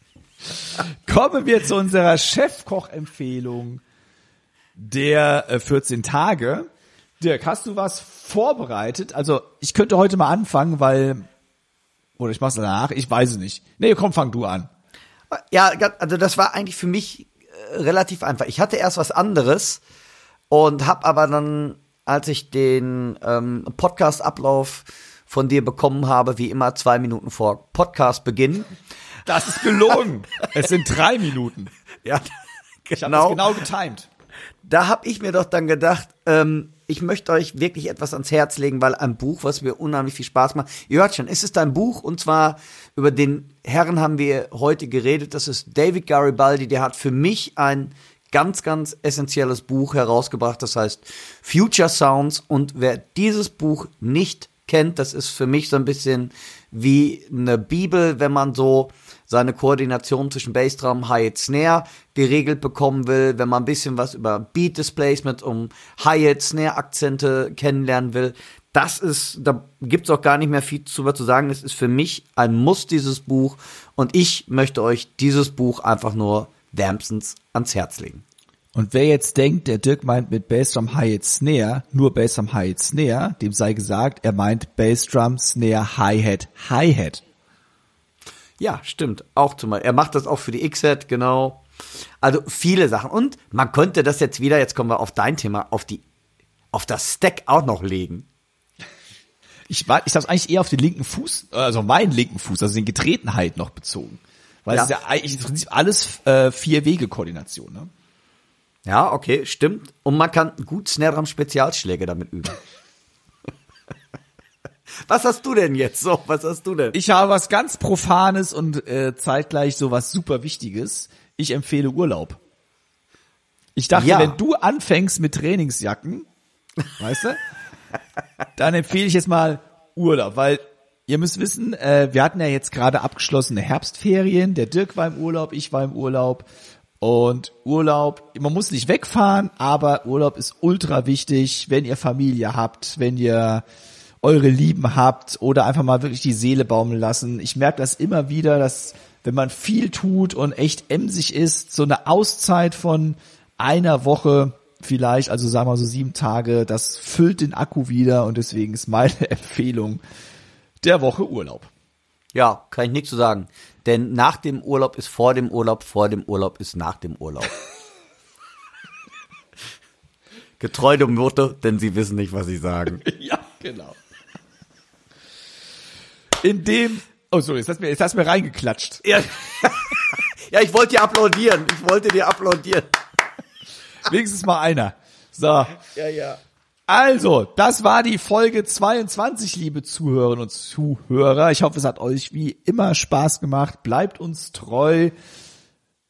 Kommen wir zu unserer Chefkoch-Empfehlung der 14 äh, Tage. Dirk, hast du was vorbereitet? Also ich könnte heute mal anfangen, weil oder ich mach's danach, ich weiß es nicht. Nee, komm, fang du an. Ja, also das war eigentlich für mich äh, relativ einfach. Ich hatte erst was anderes und hab aber dann als ich den ähm, Podcast-Ablauf von dir bekommen habe, wie immer zwei Minuten vor Podcast-Beginn. Das ist gelogen. es sind drei Minuten. Ja, genau. Ich habe das genau getimed. Da habe ich mir doch dann gedacht, ähm, ich möchte euch wirklich etwas ans Herz legen, weil ein Buch, was mir unheimlich viel Spaß macht. Ihr hört schon, es ist ein Buch und zwar über den Herren haben wir heute geredet. Das ist David Garibaldi. Der hat für mich ein ganz, ganz essentielles Buch herausgebracht, das heißt Future Sounds. Und wer dieses Buch nicht kennt, das ist für mich so ein bisschen wie eine Bibel, wenn man so seine Koordination zwischen Bassdrum, Hi-Hat, Snare geregelt bekommen will, wenn man ein bisschen was über Beat Displacement um Hi-Hat, Snare Akzente kennenlernen will. das ist, da gibt's auch gar nicht mehr viel zu, zu sagen. Es ist für mich ein Muss, dieses Buch. Und ich möchte euch dieses Buch einfach nur wärmstens ans Herz legen. Und wer jetzt denkt, der Dirk meint mit Bassdrum Hi-Hat Snare, nur Bassdrum Hi-Hat Snare, dem sei gesagt, er meint Bassdrum Snare Hi-Hat Hi-Hat. Ja, stimmt. Auch zum Beispiel. Er macht das auch für die X-Hat, genau. Also viele Sachen. Und man könnte das jetzt wieder, jetzt kommen wir auf dein Thema, auf die, auf das Stack auch noch legen. Ich war, ich hab's eigentlich eher auf den linken Fuß, also meinen linken Fuß, also den Getretenheit noch bezogen. Weil Ja. es ist ja eigentlich im Prinzip alles äh, Vier-Wege-Koordination, ne? Ja, okay, stimmt. Und man kann gut Snare Drum Spezialschläge damit üben. Was hast du denn jetzt so? Was hast du denn? Ich habe was ganz Profanes und äh, zeitgleich so was super Wichtiges. Ich empfehle Urlaub. Ich dachte, Ja. wenn du anfängst mit Trainingsjacken, weißt du, dann empfehle ich jetzt mal Urlaub, weil ihr müsst wissen, äh, wir hatten ja jetzt gerade abgeschlossene Herbstferien. Der Dirk war im Urlaub, ich war im Urlaub. Und Urlaub, man muss nicht wegfahren, aber Urlaub ist ultra wichtig, wenn ihr Familie habt, wenn ihr eure Lieben habt oder einfach mal wirklich die Seele baumeln lassen. Ich merke das immer wieder, dass wenn man viel tut und echt emsig ist, so eine Auszeit von einer Woche vielleicht, also sagen wir so sieben Tage, das füllt den Akku wieder und deswegen ist meine Empfehlung der Woche Urlaub. Ja, kann ich nichts zu sagen. Denn nach dem Urlaub ist vor dem Urlaub, vor dem Urlaub ist nach dem Urlaub. Getreu dem Motto, denn sie wissen nicht, was sie sagen. Ja, genau. In dem, oh sorry, jetzt hast du mir, jetzt hast du mir reingeklatscht. Ja, ja ich wollte dir applaudieren. Ich wollte dir applaudieren. Wenigstens mal einer. So. Ja, ja. Also, das war die Folge 22, liebe Zuhörerinnen und Zuhörer. Ich hoffe, es hat euch wie immer Spaß gemacht. Bleibt uns treu.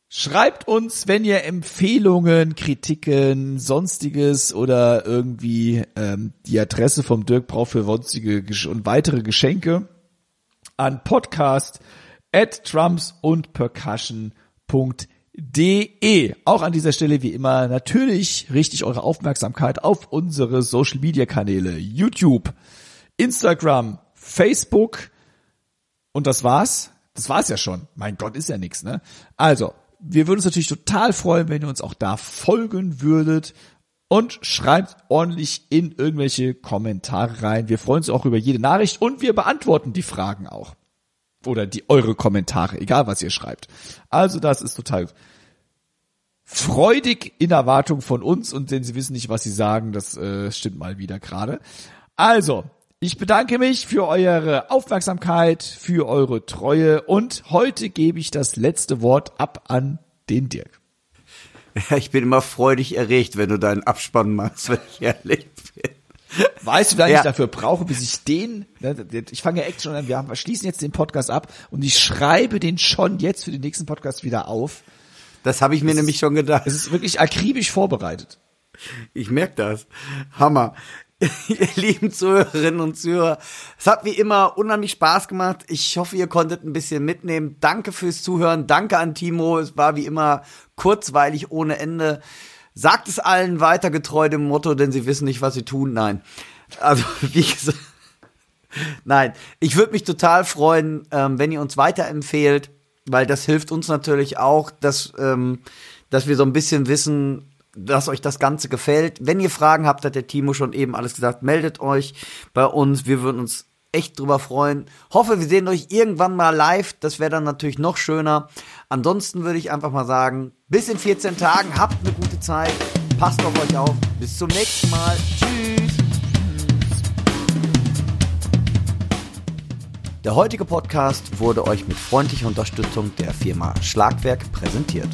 Schreibt uns, wenn ihr Empfehlungen, Kritiken, sonstiges oder irgendwie ähm, die Adresse vom Dirk braucht für sonstige und weitere Geschenke an podcast at drums und percussion.de. Auch an dieser Stelle wie immer natürlich richtig eure Aufmerksamkeit auf unsere Social Media Kanäle YouTube, Instagram, Facebook und das war's. Das war's ja schon. Mein Gott, ist ja nix, ne? Also, wir würden uns natürlich total freuen, wenn ihr uns auch da folgen würdet und schreibt ordentlich in irgendwelche Kommentare rein. Wir freuen uns auch über jede Nachricht und wir beantworten die Fragen auch. Oder die eure Kommentare, egal was ihr schreibt. Also das ist total freudig in Erwartung von uns und denn sie wissen nicht, was sie sagen, das äh, stimmt mal wieder gerade. Also, ich bedanke mich für eure Aufmerksamkeit, für eure Treue und heute gebe ich das letzte Wort ab an den Dirk. Ich bin immer freudig erregt, wenn du deinen Abspann machst, wenn ich ehrlich. Weißt du, wie lange Ja. ich dafür brauche, bis ich den, ne, ich fange ja echt schon an, wir haben- wir schließen jetzt den Podcast ab und ich schreibe den schon jetzt für den nächsten Podcast wieder auf. Das habe ich mir nämlich schon gedacht. Es ist wirklich akribisch vorbereitet. Ich merke das. Hammer. Ihr lieben Zuhörerinnen und Zuhörer, es hat wie immer unheimlich Spaß gemacht. Ich hoffe, ihr konntet ein bisschen mitnehmen. Danke fürs Zuhören. Danke an Timo. Es war wie immer kurzweilig ohne Ende. Sagt es allen weiter getreu dem Motto, denn sie wissen nicht, was sie tun. Nein. Also, wie gesagt. Nein, ich würde mich total freuen, ähm, wenn ihr uns weiterempfehlt, weil das hilft uns natürlich auch, dass, ähm, dass wir so ein bisschen wissen, dass euch das Ganze gefällt. Wenn ihr Fragen habt, hat der Timo schon eben alles gesagt, meldet euch bei uns. Wir würden uns echt drüber freuen. Hoffe, wir sehen euch irgendwann mal live. Das wäre dann natürlich noch schöner. Ansonsten würde ich einfach mal sagen, bis in 14 Tagen. Habt eine gute Zeit. Passt auf euch auf. Bis zum nächsten Mal. Tschüss. Der heutige Podcast wurde euch mit freundlicher Unterstützung der Firma Schlagwerk präsentiert.